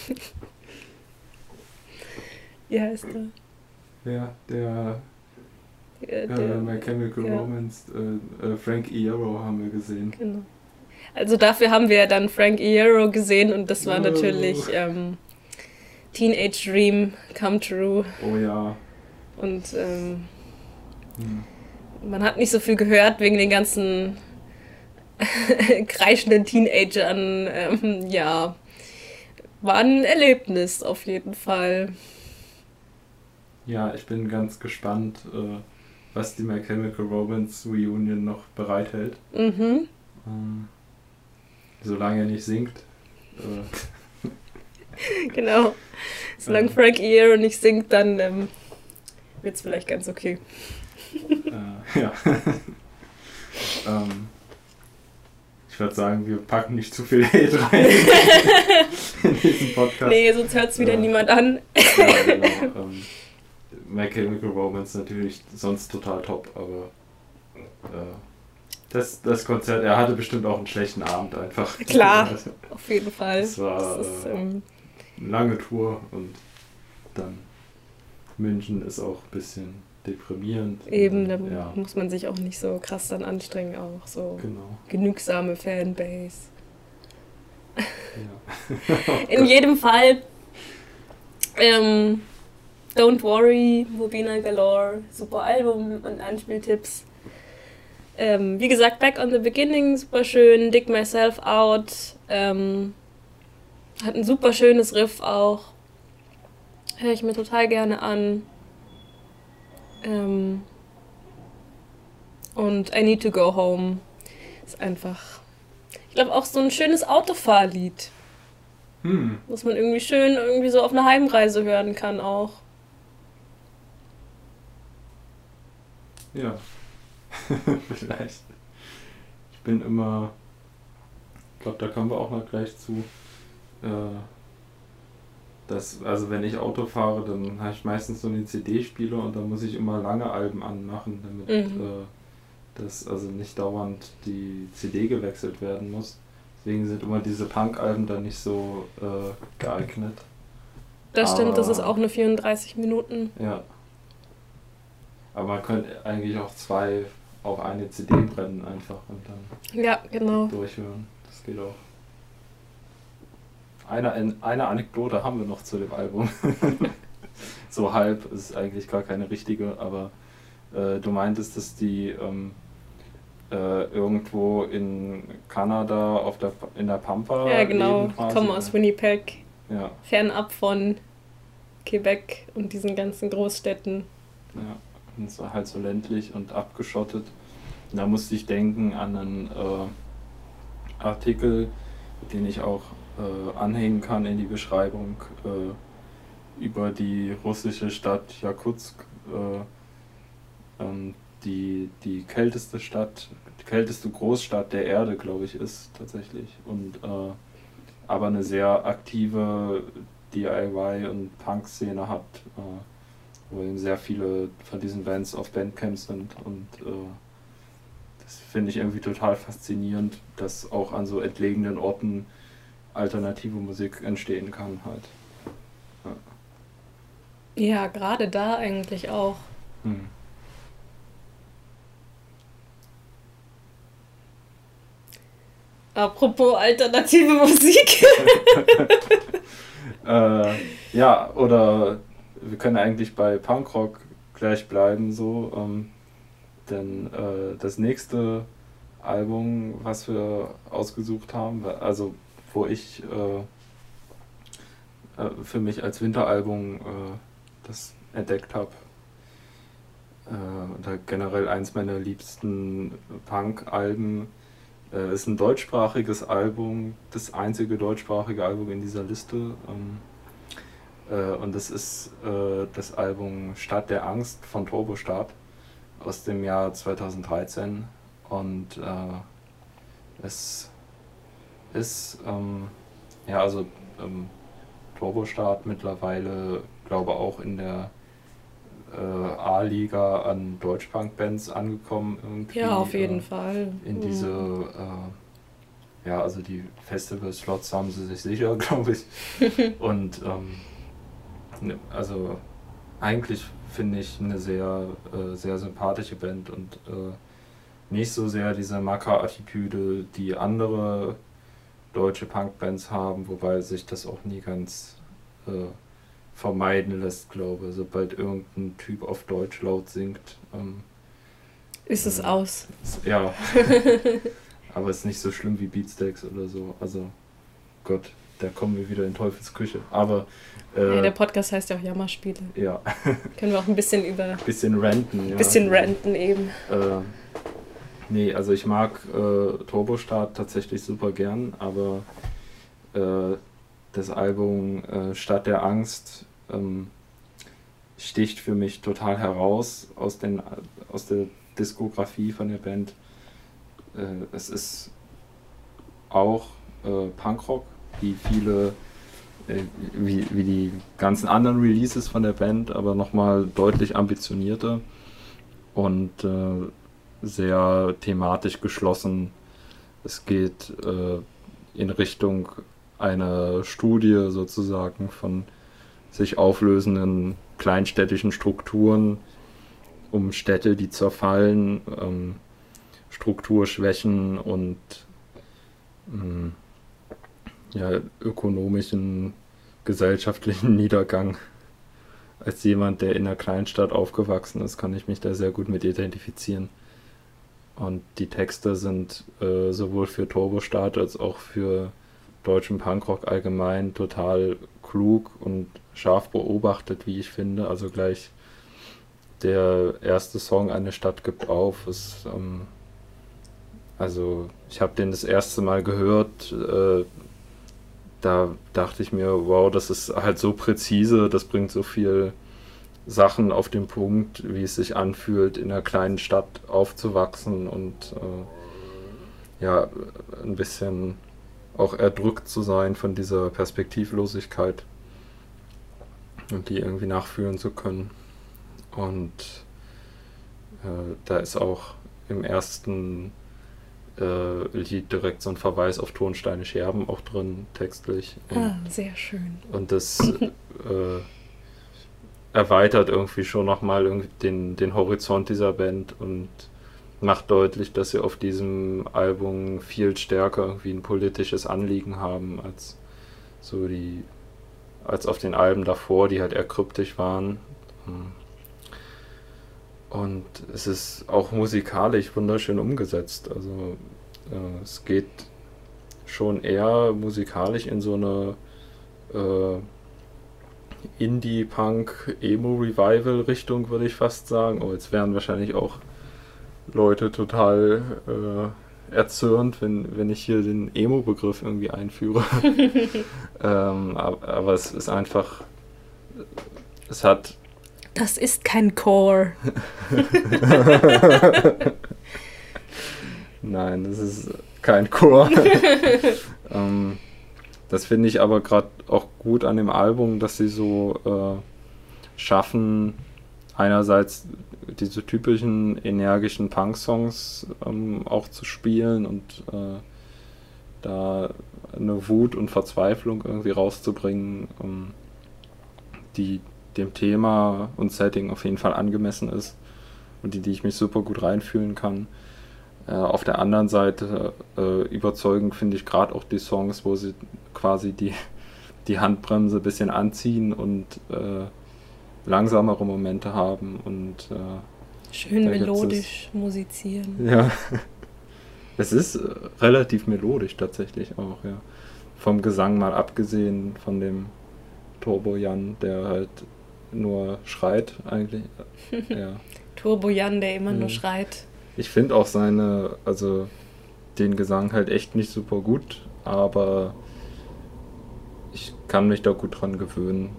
wie heißt der? ja, der Äh, äh, der My Chemical ja. Romance, äh, äh, Frank Iero haben wir gesehen. genau. Also dafür haben wir ja dann Frank Iero gesehen und das war Oh. natürlich ähm, Teenage Dream Come True. Oh ja. Und ähm, Hm. man hat nicht so viel gehört wegen den ganzen kreischenden Teenagern. Ähm, ja, war ein Erlebnis auf jeden Fall. Ja, ich bin ganz gespannt, äh, was die My Chemical Romance Reunion noch bereithält. Mhm. Ähm, solange er nicht singt. Äh, Genau. Solange Ähm. Frank Iero nicht singt, dann ähm, wird es vielleicht ganz okay. äh, ja. ähm, ich würde sagen, wir packen nicht zu viel Hate rein in diesen Podcast. Nee, sonst hört es wieder Ja. niemand an. Ja, genau. Ähm, My Chemical Romance natürlich sonst total top, aber äh, das, das Konzert, er hatte bestimmt auch einen schlechten Abend einfach. Klar. Auf jeden Fall. Das war, ist, äh, ähm, eine lange Tour und dann München ist auch ein bisschen deprimierend. eben, da ja, muss man sich auch nicht so krass dann anstrengen, auch so genau. genügsame Fanbase. Ja. In jedem Fall, ähm, Don't Worry, Mobina Galore, super Album und Anspieltipps. Ähm, wie gesagt, Back on the Beginning, super schön, Dig Myself Out, ähm, hat ein super schönes Riff auch. Höre ich mir total gerne an. Ähm, und I Need to Go Home ist einfach, ich glaube, auch so ein schönes Autofahrlied Hm, was man irgendwie schön irgendwie so auf einer Heimreise hören kann auch. ja. Vielleicht. Ich bin immer. Ich glaube, da kommen wir auch noch gleich zu. Äh, dass, also wenn ich Auto fahre, dann habe ich meistens so einen CD-Spieler und da muss ich immer lange Alben anmachen, damit Mhm. äh, das also nicht dauernd die CD gewechselt werden muss. Deswegen sind immer diese Punk-Alben dann nicht so äh, geeignet. Das stimmt, das Aber- ist auch nur 34 Minuten. Ja. Aber man könnte eigentlich auch zwei auf eine CD brennen einfach und dann Ja, genau. durchhören. Das geht auch. Eine, eine Anekdote haben wir noch zu dem Album. so halb ist eigentlich gar keine richtige, aber äh, du meintest, dass die ähm, äh, irgendwo in Kanada auf der, in der Pampa. Ja, genau. leben quasi. Kommen aus Winnipeg, Ja, fernab von Quebec und diesen ganzen Großstädten. ja. Und war halt so ländlich und abgeschottet. Und da musste ich denken an einen äh, Artikel, den ich auch äh, anhängen kann in die Beschreibung äh, über die russische Stadt Jakutsk, äh, ähm, die die kälteste Stadt, die kälteste Großstadt der Erde, glaube ich, ist tatsächlich. Und äh, aber eine sehr aktive DIY und Punk-Szene hat, äh, wo eben sehr viele von diesen Bands auf Bandcamps sind und äh, das finde ich irgendwie total faszinierend, dass auch an so entlegenen Orten alternative Musik entstehen kann halt. Ja, gerade da eigentlich auch. Hm. Apropos alternative Musik. Äh, ja, oder wir können eigentlich bei Punkrock gleich bleiben, so. Ähm, denn äh, das nächste Album, was wir ausgesucht haben, also wo ich äh, äh, für mich als Winteralbum äh, das entdeckt habe, äh, oder generell eins meiner liebsten Punk-Alben, äh, ist ein deutschsprachiges Album, das einzige deutschsprachige Album in dieser Liste. Ähm, äh, und das ist äh, das Album Stadt der Angst von Turbostart aus dem Jahr 2013. Und es ist, ähm, ja, also ähm, Turbostart mittlerweile, glaube auch in der äh, A-Liga an Deutschpunk-Bands angekommen. Irgendwie, Ja, auf jeden äh, Fall. in diese, äh, ja, also die Festival-Slots haben sie sich sicher, glaube ich. Und ähm, ne, also eigentlich finde ich eine sehr, äh, sehr sympathische Band und äh, nicht so sehr diese Macker-Attitüde, die andere deutsche Punkbands haben, wobei sich das auch nie ganz äh, vermeiden lässt, glaube ich. Sobald irgendein Typ auf Deutsch laut singt, ähm, Ist es aus. ist- ja. Aber ist nicht so schlimm wie Beatsteaks oder so. Also, Gott, da kommen wir wieder in Teufels Küche. Aber, Ja, äh, der Podcast heißt ja auch Jammerspiele. ja, Können wir auch ein bisschen über bisschen ranten. Ja. bisschen ranten eben. Äh, nee, also ich mag äh, Turbostart tatsächlich super gern, aber äh, das Album äh, Stadt der Angst ähm, sticht für mich total heraus aus, den, aus der Diskografie von der Band. Äh, es ist auch äh, Punkrock, wie viele, äh, wie, wie die ganzen anderen Releases von der Band, aber nochmal deutlich ambitionierter und äh, sehr thematisch geschlossen. Es geht äh, in Richtung einer Studie sozusagen von sich auflösenden kleinstädtischen Strukturen um Städte, die zerfallen, ähm, Strukturschwächen und ähm, ja, ökonomischen, gesellschaftlichen Niedergang. Als jemand, der in einer Kleinstadt aufgewachsen ist, kann ich mich da sehr gut mit identifizieren. Und die Texte sind äh, sowohl für Turbostart als auch für deutschen Punkrock allgemein total klug und scharf beobachtet, wie ich finde. Also gleich der erste Song Eine Stadt gibt auf ist, ähm, also ich habe den das erste Mal gehört, äh, da dachte ich mir, wow, das ist halt so präzise, das bringt so viel Sachen auf den Punkt, wie es sich anfühlt, in einer kleinen Stadt aufzuwachsen und äh, ja, ein bisschen auch erdrückt zu sein von dieser Perspektivlosigkeit und die irgendwie nachfühlen zu können. Und äh, da ist auch im ersten äh, Lied direkt so ein Verweis auf Tonsteine Scherben auch drin, textlich. Und Ah, sehr schön. und das äh, erweitert irgendwie schon nochmal den, den Horizont dieser Band und macht deutlich, dass sie auf diesem Album viel stärker irgendwie ein politisches Anliegen haben als so die als auf den Alben davor, die halt eher kryptisch waren. Und es ist auch musikalisch wunderschön umgesetzt. Also äh, es geht schon eher musikalisch in so eine äh, Indie-Punk, Emo-Revival-Richtung, würde ich fast sagen. Oh, jetzt wären wahrscheinlich auch Leute total äh, erzürnt, wenn, wenn ich hier den Emo-Begriff irgendwie einführe. ähm, aber, aber es ist einfach, es hat. Das ist kein Core. Nein, das ist kein Chor. ähm, das finde ich aber gerade auch gut an dem Album, dass sie so äh, schaffen, einerseits diese typischen energischen Punk-Songs ähm, auch zu spielen und äh, da eine Wut und Verzweiflung irgendwie rauszubringen, ähm, die dem Thema und Setting auf jeden Fall angemessen ist und in die ich mich super gut reinfühlen kann. Äh, auf der anderen Seite äh, überzeugend finde ich gerade auch die Songs, wo sie quasi die, die Handbremse ein bisschen anziehen und äh, langsamere Momente haben und schön melodisch musizieren. Ja, es ist relativ melodisch tatsächlich auch, ja. Vom Gesang mal abgesehen, von dem Turbo Jan, der halt nur schreit eigentlich. ja. Turbo Jan, der immer mhm. nur schreit. Ich finde auch seine, also den Gesang halt echt nicht super gut, aber ich kann mich da gut dran gewöhnen.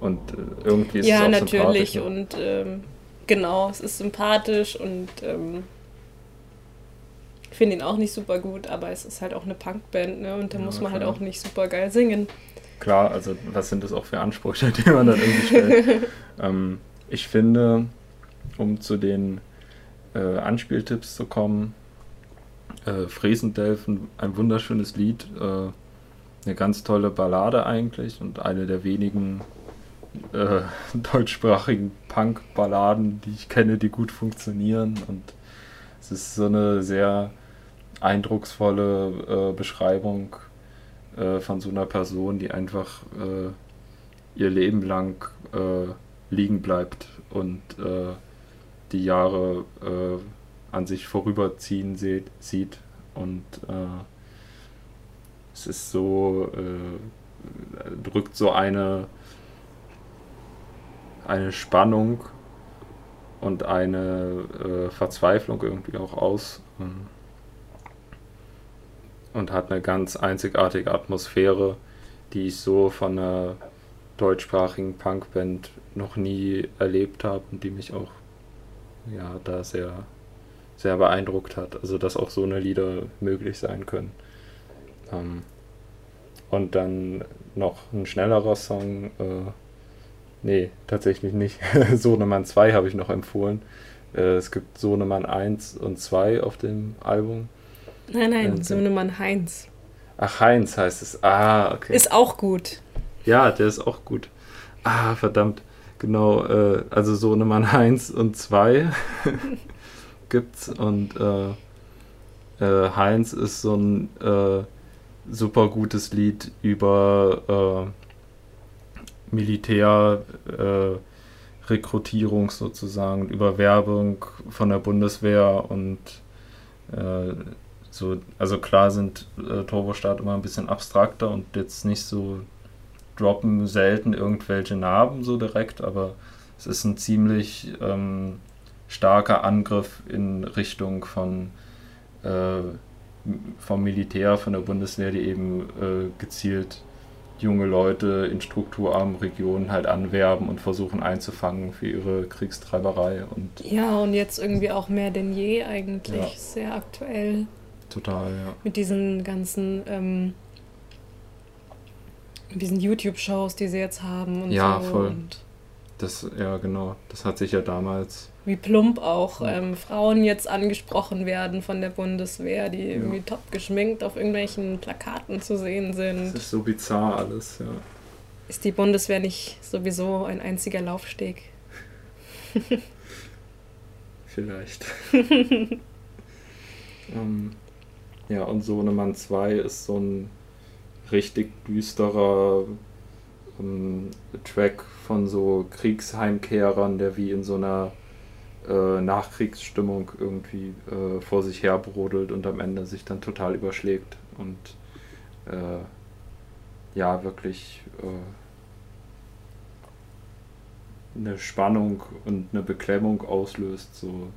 Und äh, irgendwie ist ja, es auch natürlich. Ne? Und ähm, genau, es ist sympathisch und ähm, ich finde ihn auch nicht super gut, aber es ist halt auch eine Punkband, ne? Und da ja, muss man halt klar. halt auch nicht super geil singen. Klar, also was sind das auch für Ansprüche, die man dann irgendwie stellt? ähm, ich finde, um zu den äh, Anspieltipps zu kommen. Äh, Fräsendelfen, ein wunderschönes Lied, äh, eine ganz tolle Ballade eigentlich und eine der wenigen äh, deutschsprachigen Punk-Balladen, die ich kenne, die gut funktionieren. Und es ist so eine sehr eindrucksvolle äh, Beschreibung äh, von so einer Person, die einfach äh, ihr Leben lang liegen bleibt und äh, die Jahre äh, an sich vorüberziehen sieht, sieht. Und äh, es ist so, äh, drückt so eine, eine Spannung und eine äh, Verzweiflung irgendwie auch aus ähm, und hat eine ganz einzigartige Atmosphäre, die ich so von einer deutschsprachigen Punkband noch nie erlebt habe und die mich auch ja, da sehr, sehr beeindruckt hat. Also, dass auch so eine Lieder möglich sein können. Ähm, und dann noch ein schnellerer Song. Äh, nee, tatsächlich nicht. Sohnemann 2 habe ich noch empfohlen. Äh, es gibt Sohnemann 1 und 2 auf dem Album. Nein, nein, äh, Sohnemann Heinz. Ach, Heinz heißt es. Ah, okay. Ist auch gut. Ja, der ist auch gut. Ah, verdammt. Genau, äh, also so Nummer 1 und 2 gibt's und äh, äh, Heinz ist so ein äh, super gutes Lied über äh, Militärrekrutierung äh, sozusagen, über Werbung von der Bundeswehr und so, also klar sind äh, Turbostart immer ein bisschen abstrakter und jetzt nicht so droppen selten irgendwelche Narben so direkt, aber es ist ein ziemlich ähm, starker Angriff in Richtung von äh, vom Militär, von der Bundeswehr, die eben äh, gezielt junge Leute in strukturarmen Regionen halt anwerben und versuchen einzufangen für ihre Kriegstreiberei. Und ja, und jetzt irgendwie auch mehr denn je eigentlich, ja. sehr aktuell. Total, ja. Mit diesen ganzen ähm, diesen YouTube-Shows, die sie jetzt haben und ja, so. voll. Und das, ja, genau. Das hat sich ja damals. Wie plump auch ja. ähm, Frauen jetzt angesprochen werden von der Bundeswehr, die ja. irgendwie top geschminkt auf irgendwelchen Plakaten zu sehen sind. Das ist so bizarr alles, ja. Ist die Bundeswehr nicht sowieso ein einziger Laufsteg? Vielleicht. ähm, ja, und Sohnemann 2 ist so ein richtig düsterer ähm, Track von so Kriegsheimkehrern, der wie in so einer äh, Nachkriegsstimmung irgendwie äh, vor sich her brodelt und am Ende sich dann total überschlägt und äh, ja, wirklich äh, eine Spannung und eine Beklemmung auslöst, so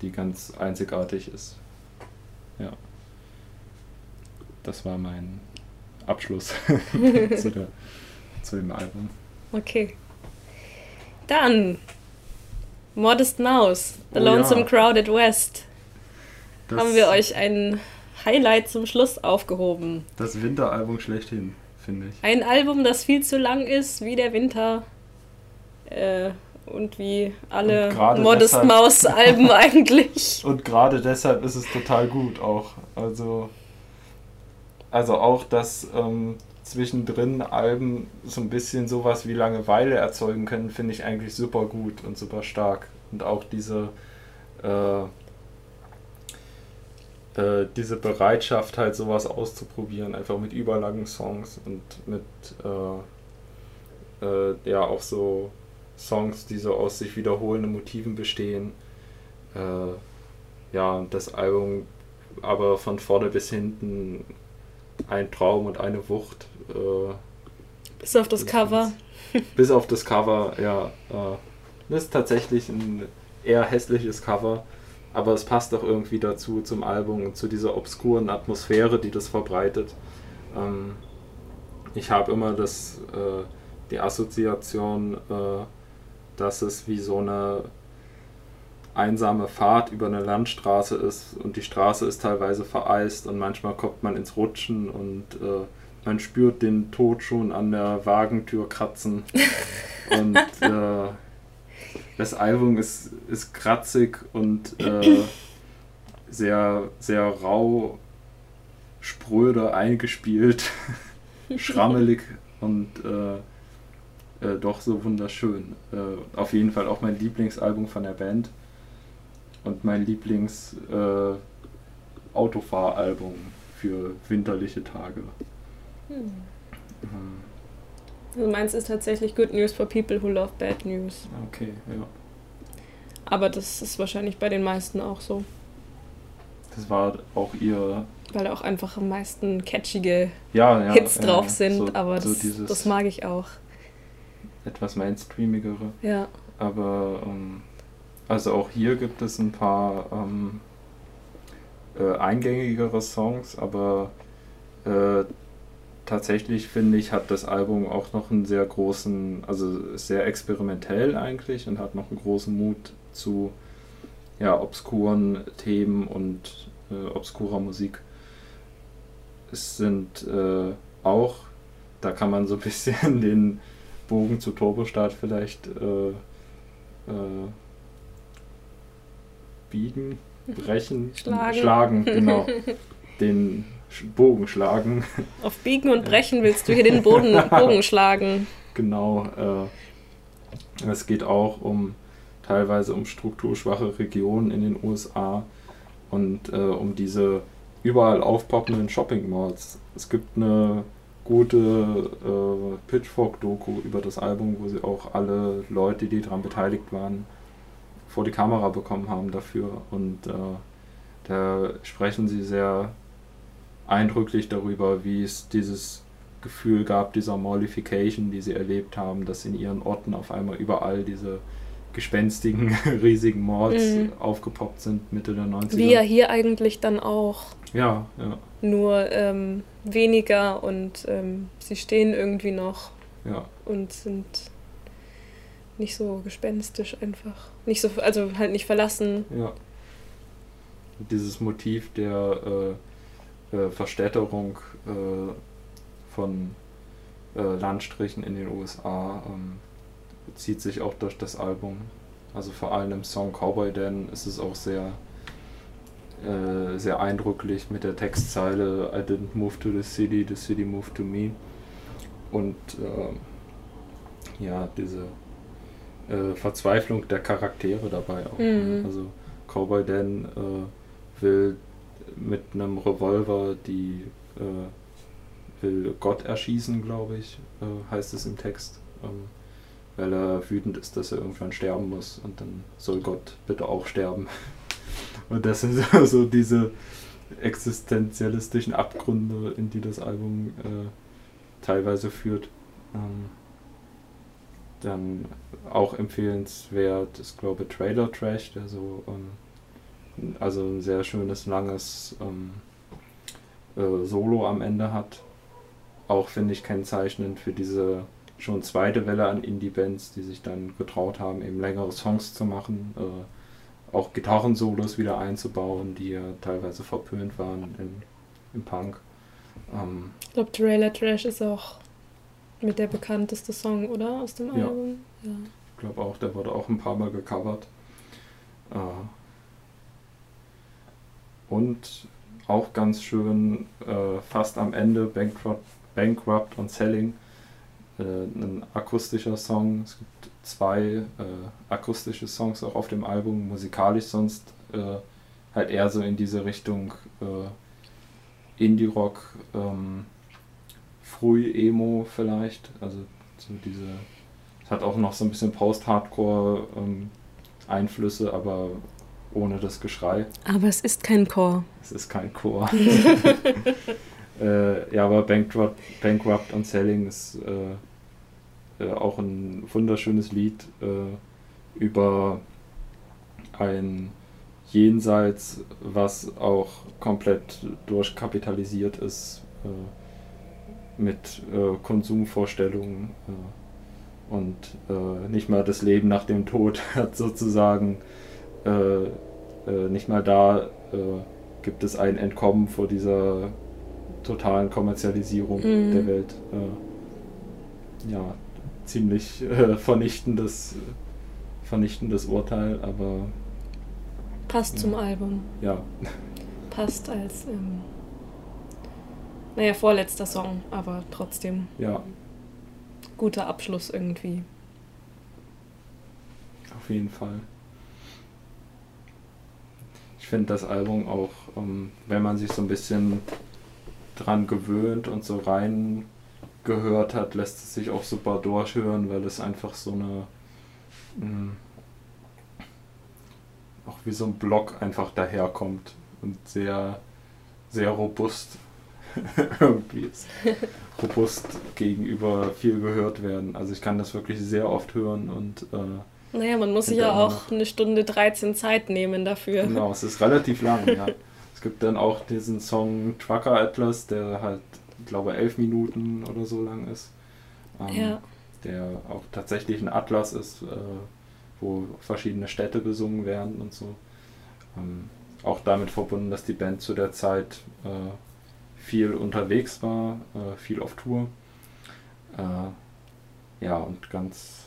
die ganz einzigartig ist. Ja. Das war mein Abschluss zu, der, zu dem Album. Okay. Dann Modest Mouse, The Oh Lonesome ja. Crowded West. Das, Haben wir euch ein Highlight zum Schluss aufgehoben. Das Winteralbum schlechthin, finde ich. Ein Album, das viel zu lang ist, wie der Winter. Äh, und wie alle Und Modest Mouse Alben eigentlich. Und gerade deshalb ist es total gut auch. Also, also auch, dass ähm, zwischendrin Alben so ein bisschen sowas wie Langeweile erzeugen können, finde ich eigentlich super gut und super stark. Und auch diese, äh, äh, diese Bereitschaft, halt sowas auszuprobieren, einfach mit überlangen Songs und mit äh, äh, ja auch so Songs, die so aus sich wiederholenden Motiven bestehen. Äh, ja, und das Album aber von vorne bis hinten ein Traum und eine Wucht. Äh, Bis auf das Cover. bis auf das Cover, ja. Äh, das ist tatsächlich ein eher hässliches Cover, aber es passt auch irgendwie dazu zum Album und zu dieser obskuren Atmosphäre, die das verbreitet. Ähm, ich habe immer das, äh, die Assoziation, äh, dass es wie so eine einsame Fahrt über eine Landstraße ist und die Straße ist teilweise vereist und manchmal kommt man ins Rutschen und äh, man spürt den Tod schon an der Wagentür kratzen. und äh, das Album ist, ist kratzig und äh, sehr, sehr rau, spröde eingespielt, schrammelig und äh, äh, doch so wunderschön. Äh, auf jeden Fall auch mein Lieblingsalbum von der Band und mein Lieblings äh, Autofahralbum für winterliche Tage. Hm. Ähm, Also meins ist tatsächlich Good News for People Who Love Bad News. Okay, ja. Aber das ist wahrscheinlich bei den meisten auch so. Das war auch ihr Weil da auch einfach am meisten catchige ja, ja, Hits ja, drauf sind. So- aber das, das mag ich auch. etwas mainstreamigere. Ja. Aber ähm, also auch hier gibt es ein paar ähm, äh, eingängigere Songs, aber äh, tatsächlich finde ich, hat das Album auch noch einen sehr großen, also sehr experimentell eigentlich und hat noch einen großen Mut zu ja, obskuren Themen und äh, obskurer Musik. Es sind äh, auch, da kann man so ein bisschen den Bogen zu Turbostart vielleicht äh, äh, biegen, brechen, Schlagen. schlagen genau. Den Bogen schlagen, Auf Biegen und Brechen willst du hier den Boden, Bogen schlagen. genau. Äh, es geht auch um teilweise um strukturschwache Regionen in den USA und äh, um diese überall aufpoppenden Shopping Malls. Es gibt eine gute äh, Pitchfork-Doku über das Album, wo sie auch alle Leute, die daran beteiligt waren, vor die Kamera bekommen haben dafür. Und äh, da sprechen sie sehr eindrücklich darüber, wie es dieses Gefühl gab, dieser Mollification, die sie erlebt haben, dass in ihren Orten auf einmal überall diese gespenstigen, riesigen Malls Mhm. aufgepoppt sind, Mitte der 90er. Wie ja hier eigentlich dann auch. Ja, ja, Nur ähm, weniger und ähm, sie stehen irgendwie noch ja. und sind nicht so gespenstisch einfach. Nicht so, also halt nicht verlassen. Ja. Dieses Motiv der äh, äh, Verstädterung äh, von äh, Landstrichen in den USA ähm, zieht sich auch durch das Album. Also vor allem im Song Cowboy Dan ist es auch sehr, äh, sehr eindrücklich mit der Textzeile I didn't move to the city, the city moved to me. Und ähm, ja, diese äh, Verzweiflung der Charaktere dabei auch. Mhm. Also Cowboy Dan äh, will mit einem Revolver die äh, will Gott erschießen, glaube ich, äh, heißt es im Text. Ähm, weil er wütend ist, dass er irgendwann sterben muss und dann soll Gott bitte auch sterben. Und das sind so, so diese existenzialistischen Abgründe, in die das Album äh, teilweise führt. Ähm, dann auch empfehlenswert ist, glaube ich, Trailer Trash, der so, ähm, also ein sehr schönes, langes ähm, äh, Solo am Ende hat. Auch finde ich kennzeichnend für diese schon zweite Welle an Indie-Bands, die sich dann getraut haben, eben längere Songs zu machen, äh, auch Gitarrensolos wieder einzubauen, die ja teilweise verpönt waren in, im Punk. Ähm, ich glaube, Trailer Trash ist auch mit der bekannteste Song, oder? Aus dem ja. Album. Ja. Ich glaube auch, der wurde auch ein paar Mal gecovert. Äh, und auch ganz schön, äh, fast am Ende, Bankrupt, Bankrupt und Selling äh, ein akustischer Song. Es gibt zwei äh, akustische Songs auch auf dem Album, musikalisch sonst äh, halt eher so in diese Richtung äh, Indie-Rock, ähm, Früh-Emo vielleicht. Also so diese, es hat auch noch so ein bisschen Post-Hardcore ähm, aber ohne das Geschrei. Aber es ist kein Chor. Es ist kein Chor. Äh, ja, aber Bankrupt, Bankrupt und Selling ist äh, äh, auch ein wunderschönes Lied äh, über ein Jenseits, was auch komplett durchkapitalisiert ist äh, mit äh, Konsumvorstellungen und nicht mal das Leben nach dem Tod hat sozusagen nicht mal da gibt es ein Entkommen vor dieser totalen Kommerzialisierung mhm. der Welt. Äh, ja, ziemlich äh, vernichtendes, vernichtendes Urteil, aber. Passt ja. zum Album. Ja. Passt als, ähm, naja, vorletzter Song, aber trotzdem. Ja. Guter Abschluss irgendwie. Auf jeden Fall. Ich finde das Album auch, ähm, wenn man sich so ein bisschen dran gewöhnt und so rein gehört hat, lässt es sich auch super durchhören, weil es einfach so eine mh, hm, auch wie so ein Block einfach daherkommt und sehr sehr robust irgendwie ist. robust gegenüber viel gehört werden. Also ich kann das wirklich sehr oft hören und äh, naja, man muss sich ja auch eine Stunde 13 Zeit nehmen dafür. Genau, es ist relativ lang, ja. gibt dann auch diesen Song Trucker Atlas, der halt, ich glaube, elf Minuten oder so lang ist. Ähm, ja. Der auch tatsächlich ein Atlas ist, äh, wo verschiedene Städte besungen werden und so. Ähm, auch damit verbunden, dass die Band zu der Zeit äh, viel unterwegs war, äh, viel auf Tour. Äh, ja, und ganz,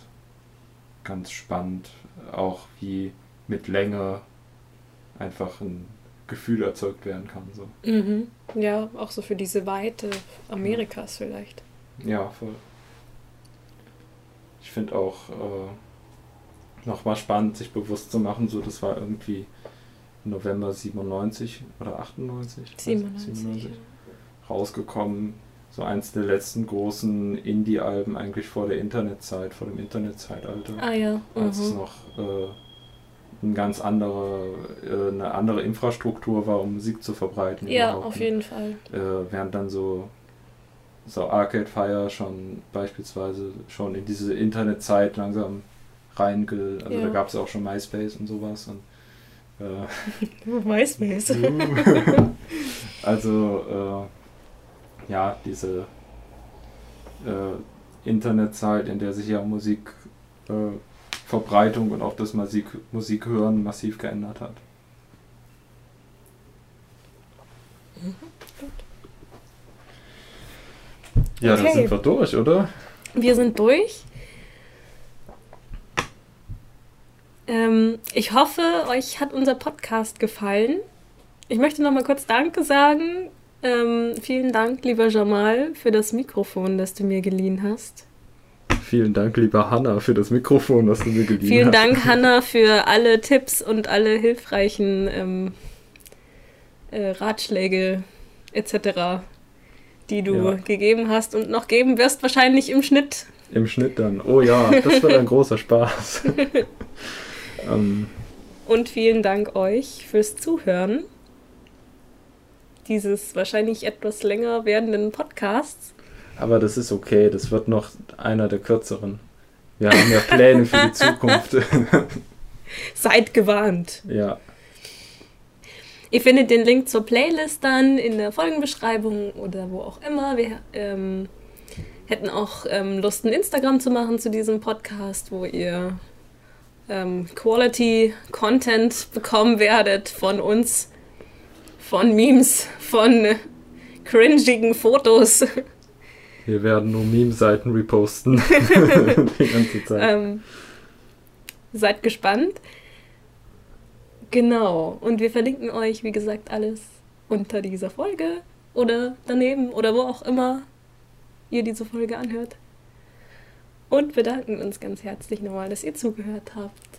ganz spannend, auch wie mit Länge einfach ein Gefühl erzeugt werden kann. So. Mhm. Ja, auch so für diese Weite Amerikas vielleicht. Ja, voll. Ich finde auch äh, nochmal spannend, sich bewusst zu machen, so das war irgendwie November 97 oder 98? 97. 97 rausgekommen. So eins der letzten großen Indie-Alben eigentlich vor der Internetzeit, vor dem Internetzeitalter. Ah ja. Als es mhm. noch äh, eine ganz andere, äh, eine andere Infrastruktur war, um Musik zu verbreiten. Ja, auf jeden Fall. Äh, während dann so, so Arcade Fire schon beispielsweise schon in diese Internetzeit langsam reinge... Also ja. da gab es auch schon MySpace und sowas. Und, äh, MySpace. also äh, ja, diese äh, Internetzeit, in der sich ja Musik äh, und auch das Musik, Musikhören massiv geändert hat. Mhm, ja, okay. dann sind wir durch, oder? Wir sind durch. Ähm, ich hoffe, euch hat unser Podcast gefallen. Ich möchte noch mal kurz Danke sagen. Ähm, vielen Dank, lieber Jamal, für das Mikrofon, das du mir geliehen hast. Vielen Dank, lieber Hanna, für das Mikrofon, das du mir geliehen Vielen hast. Vielen Dank, Hanna, für alle Tipps und alle hilfreichen ähm, äh, Ratschläge etc., die du ja. gegeben hast und noch geben wirst, wahrscheinlich im Schnitt. Im Schnitt dann. Oh ja, das wird ein großer Spaß. ähm. Und vielen Dank euch fürs Zuhören dieses wahrscheinlich etwas länger werdenden Podcasts. Aber das ist okay, das wird noch einer der kürzeren. Wir haben ja Pläne für die Zukunft. Seid gewarnt. Ja. Ihr findet den Link zur Playlist dann in der Folgenbeschreibung oder wo auch immer. Wir ähm, hätten auch ähm, Lust, ein Instagram zu machen zu diesem Podcast, wo ihr ähm, Quality Content bekommen werdet von uns, von Memes, von cringigen Fotos. Wir werden nur Meme-Seiten reposten. die ganze Zeit. Ähm, seid gespannt. Genau. Und wir verlinken euch, wie gesagt, alles unter dieser Folge oder daneben oder wo auch immer ihr diese Folge anhört. Und bedanken uns ganz herzlich nochmal, dass ihr zugehört habt.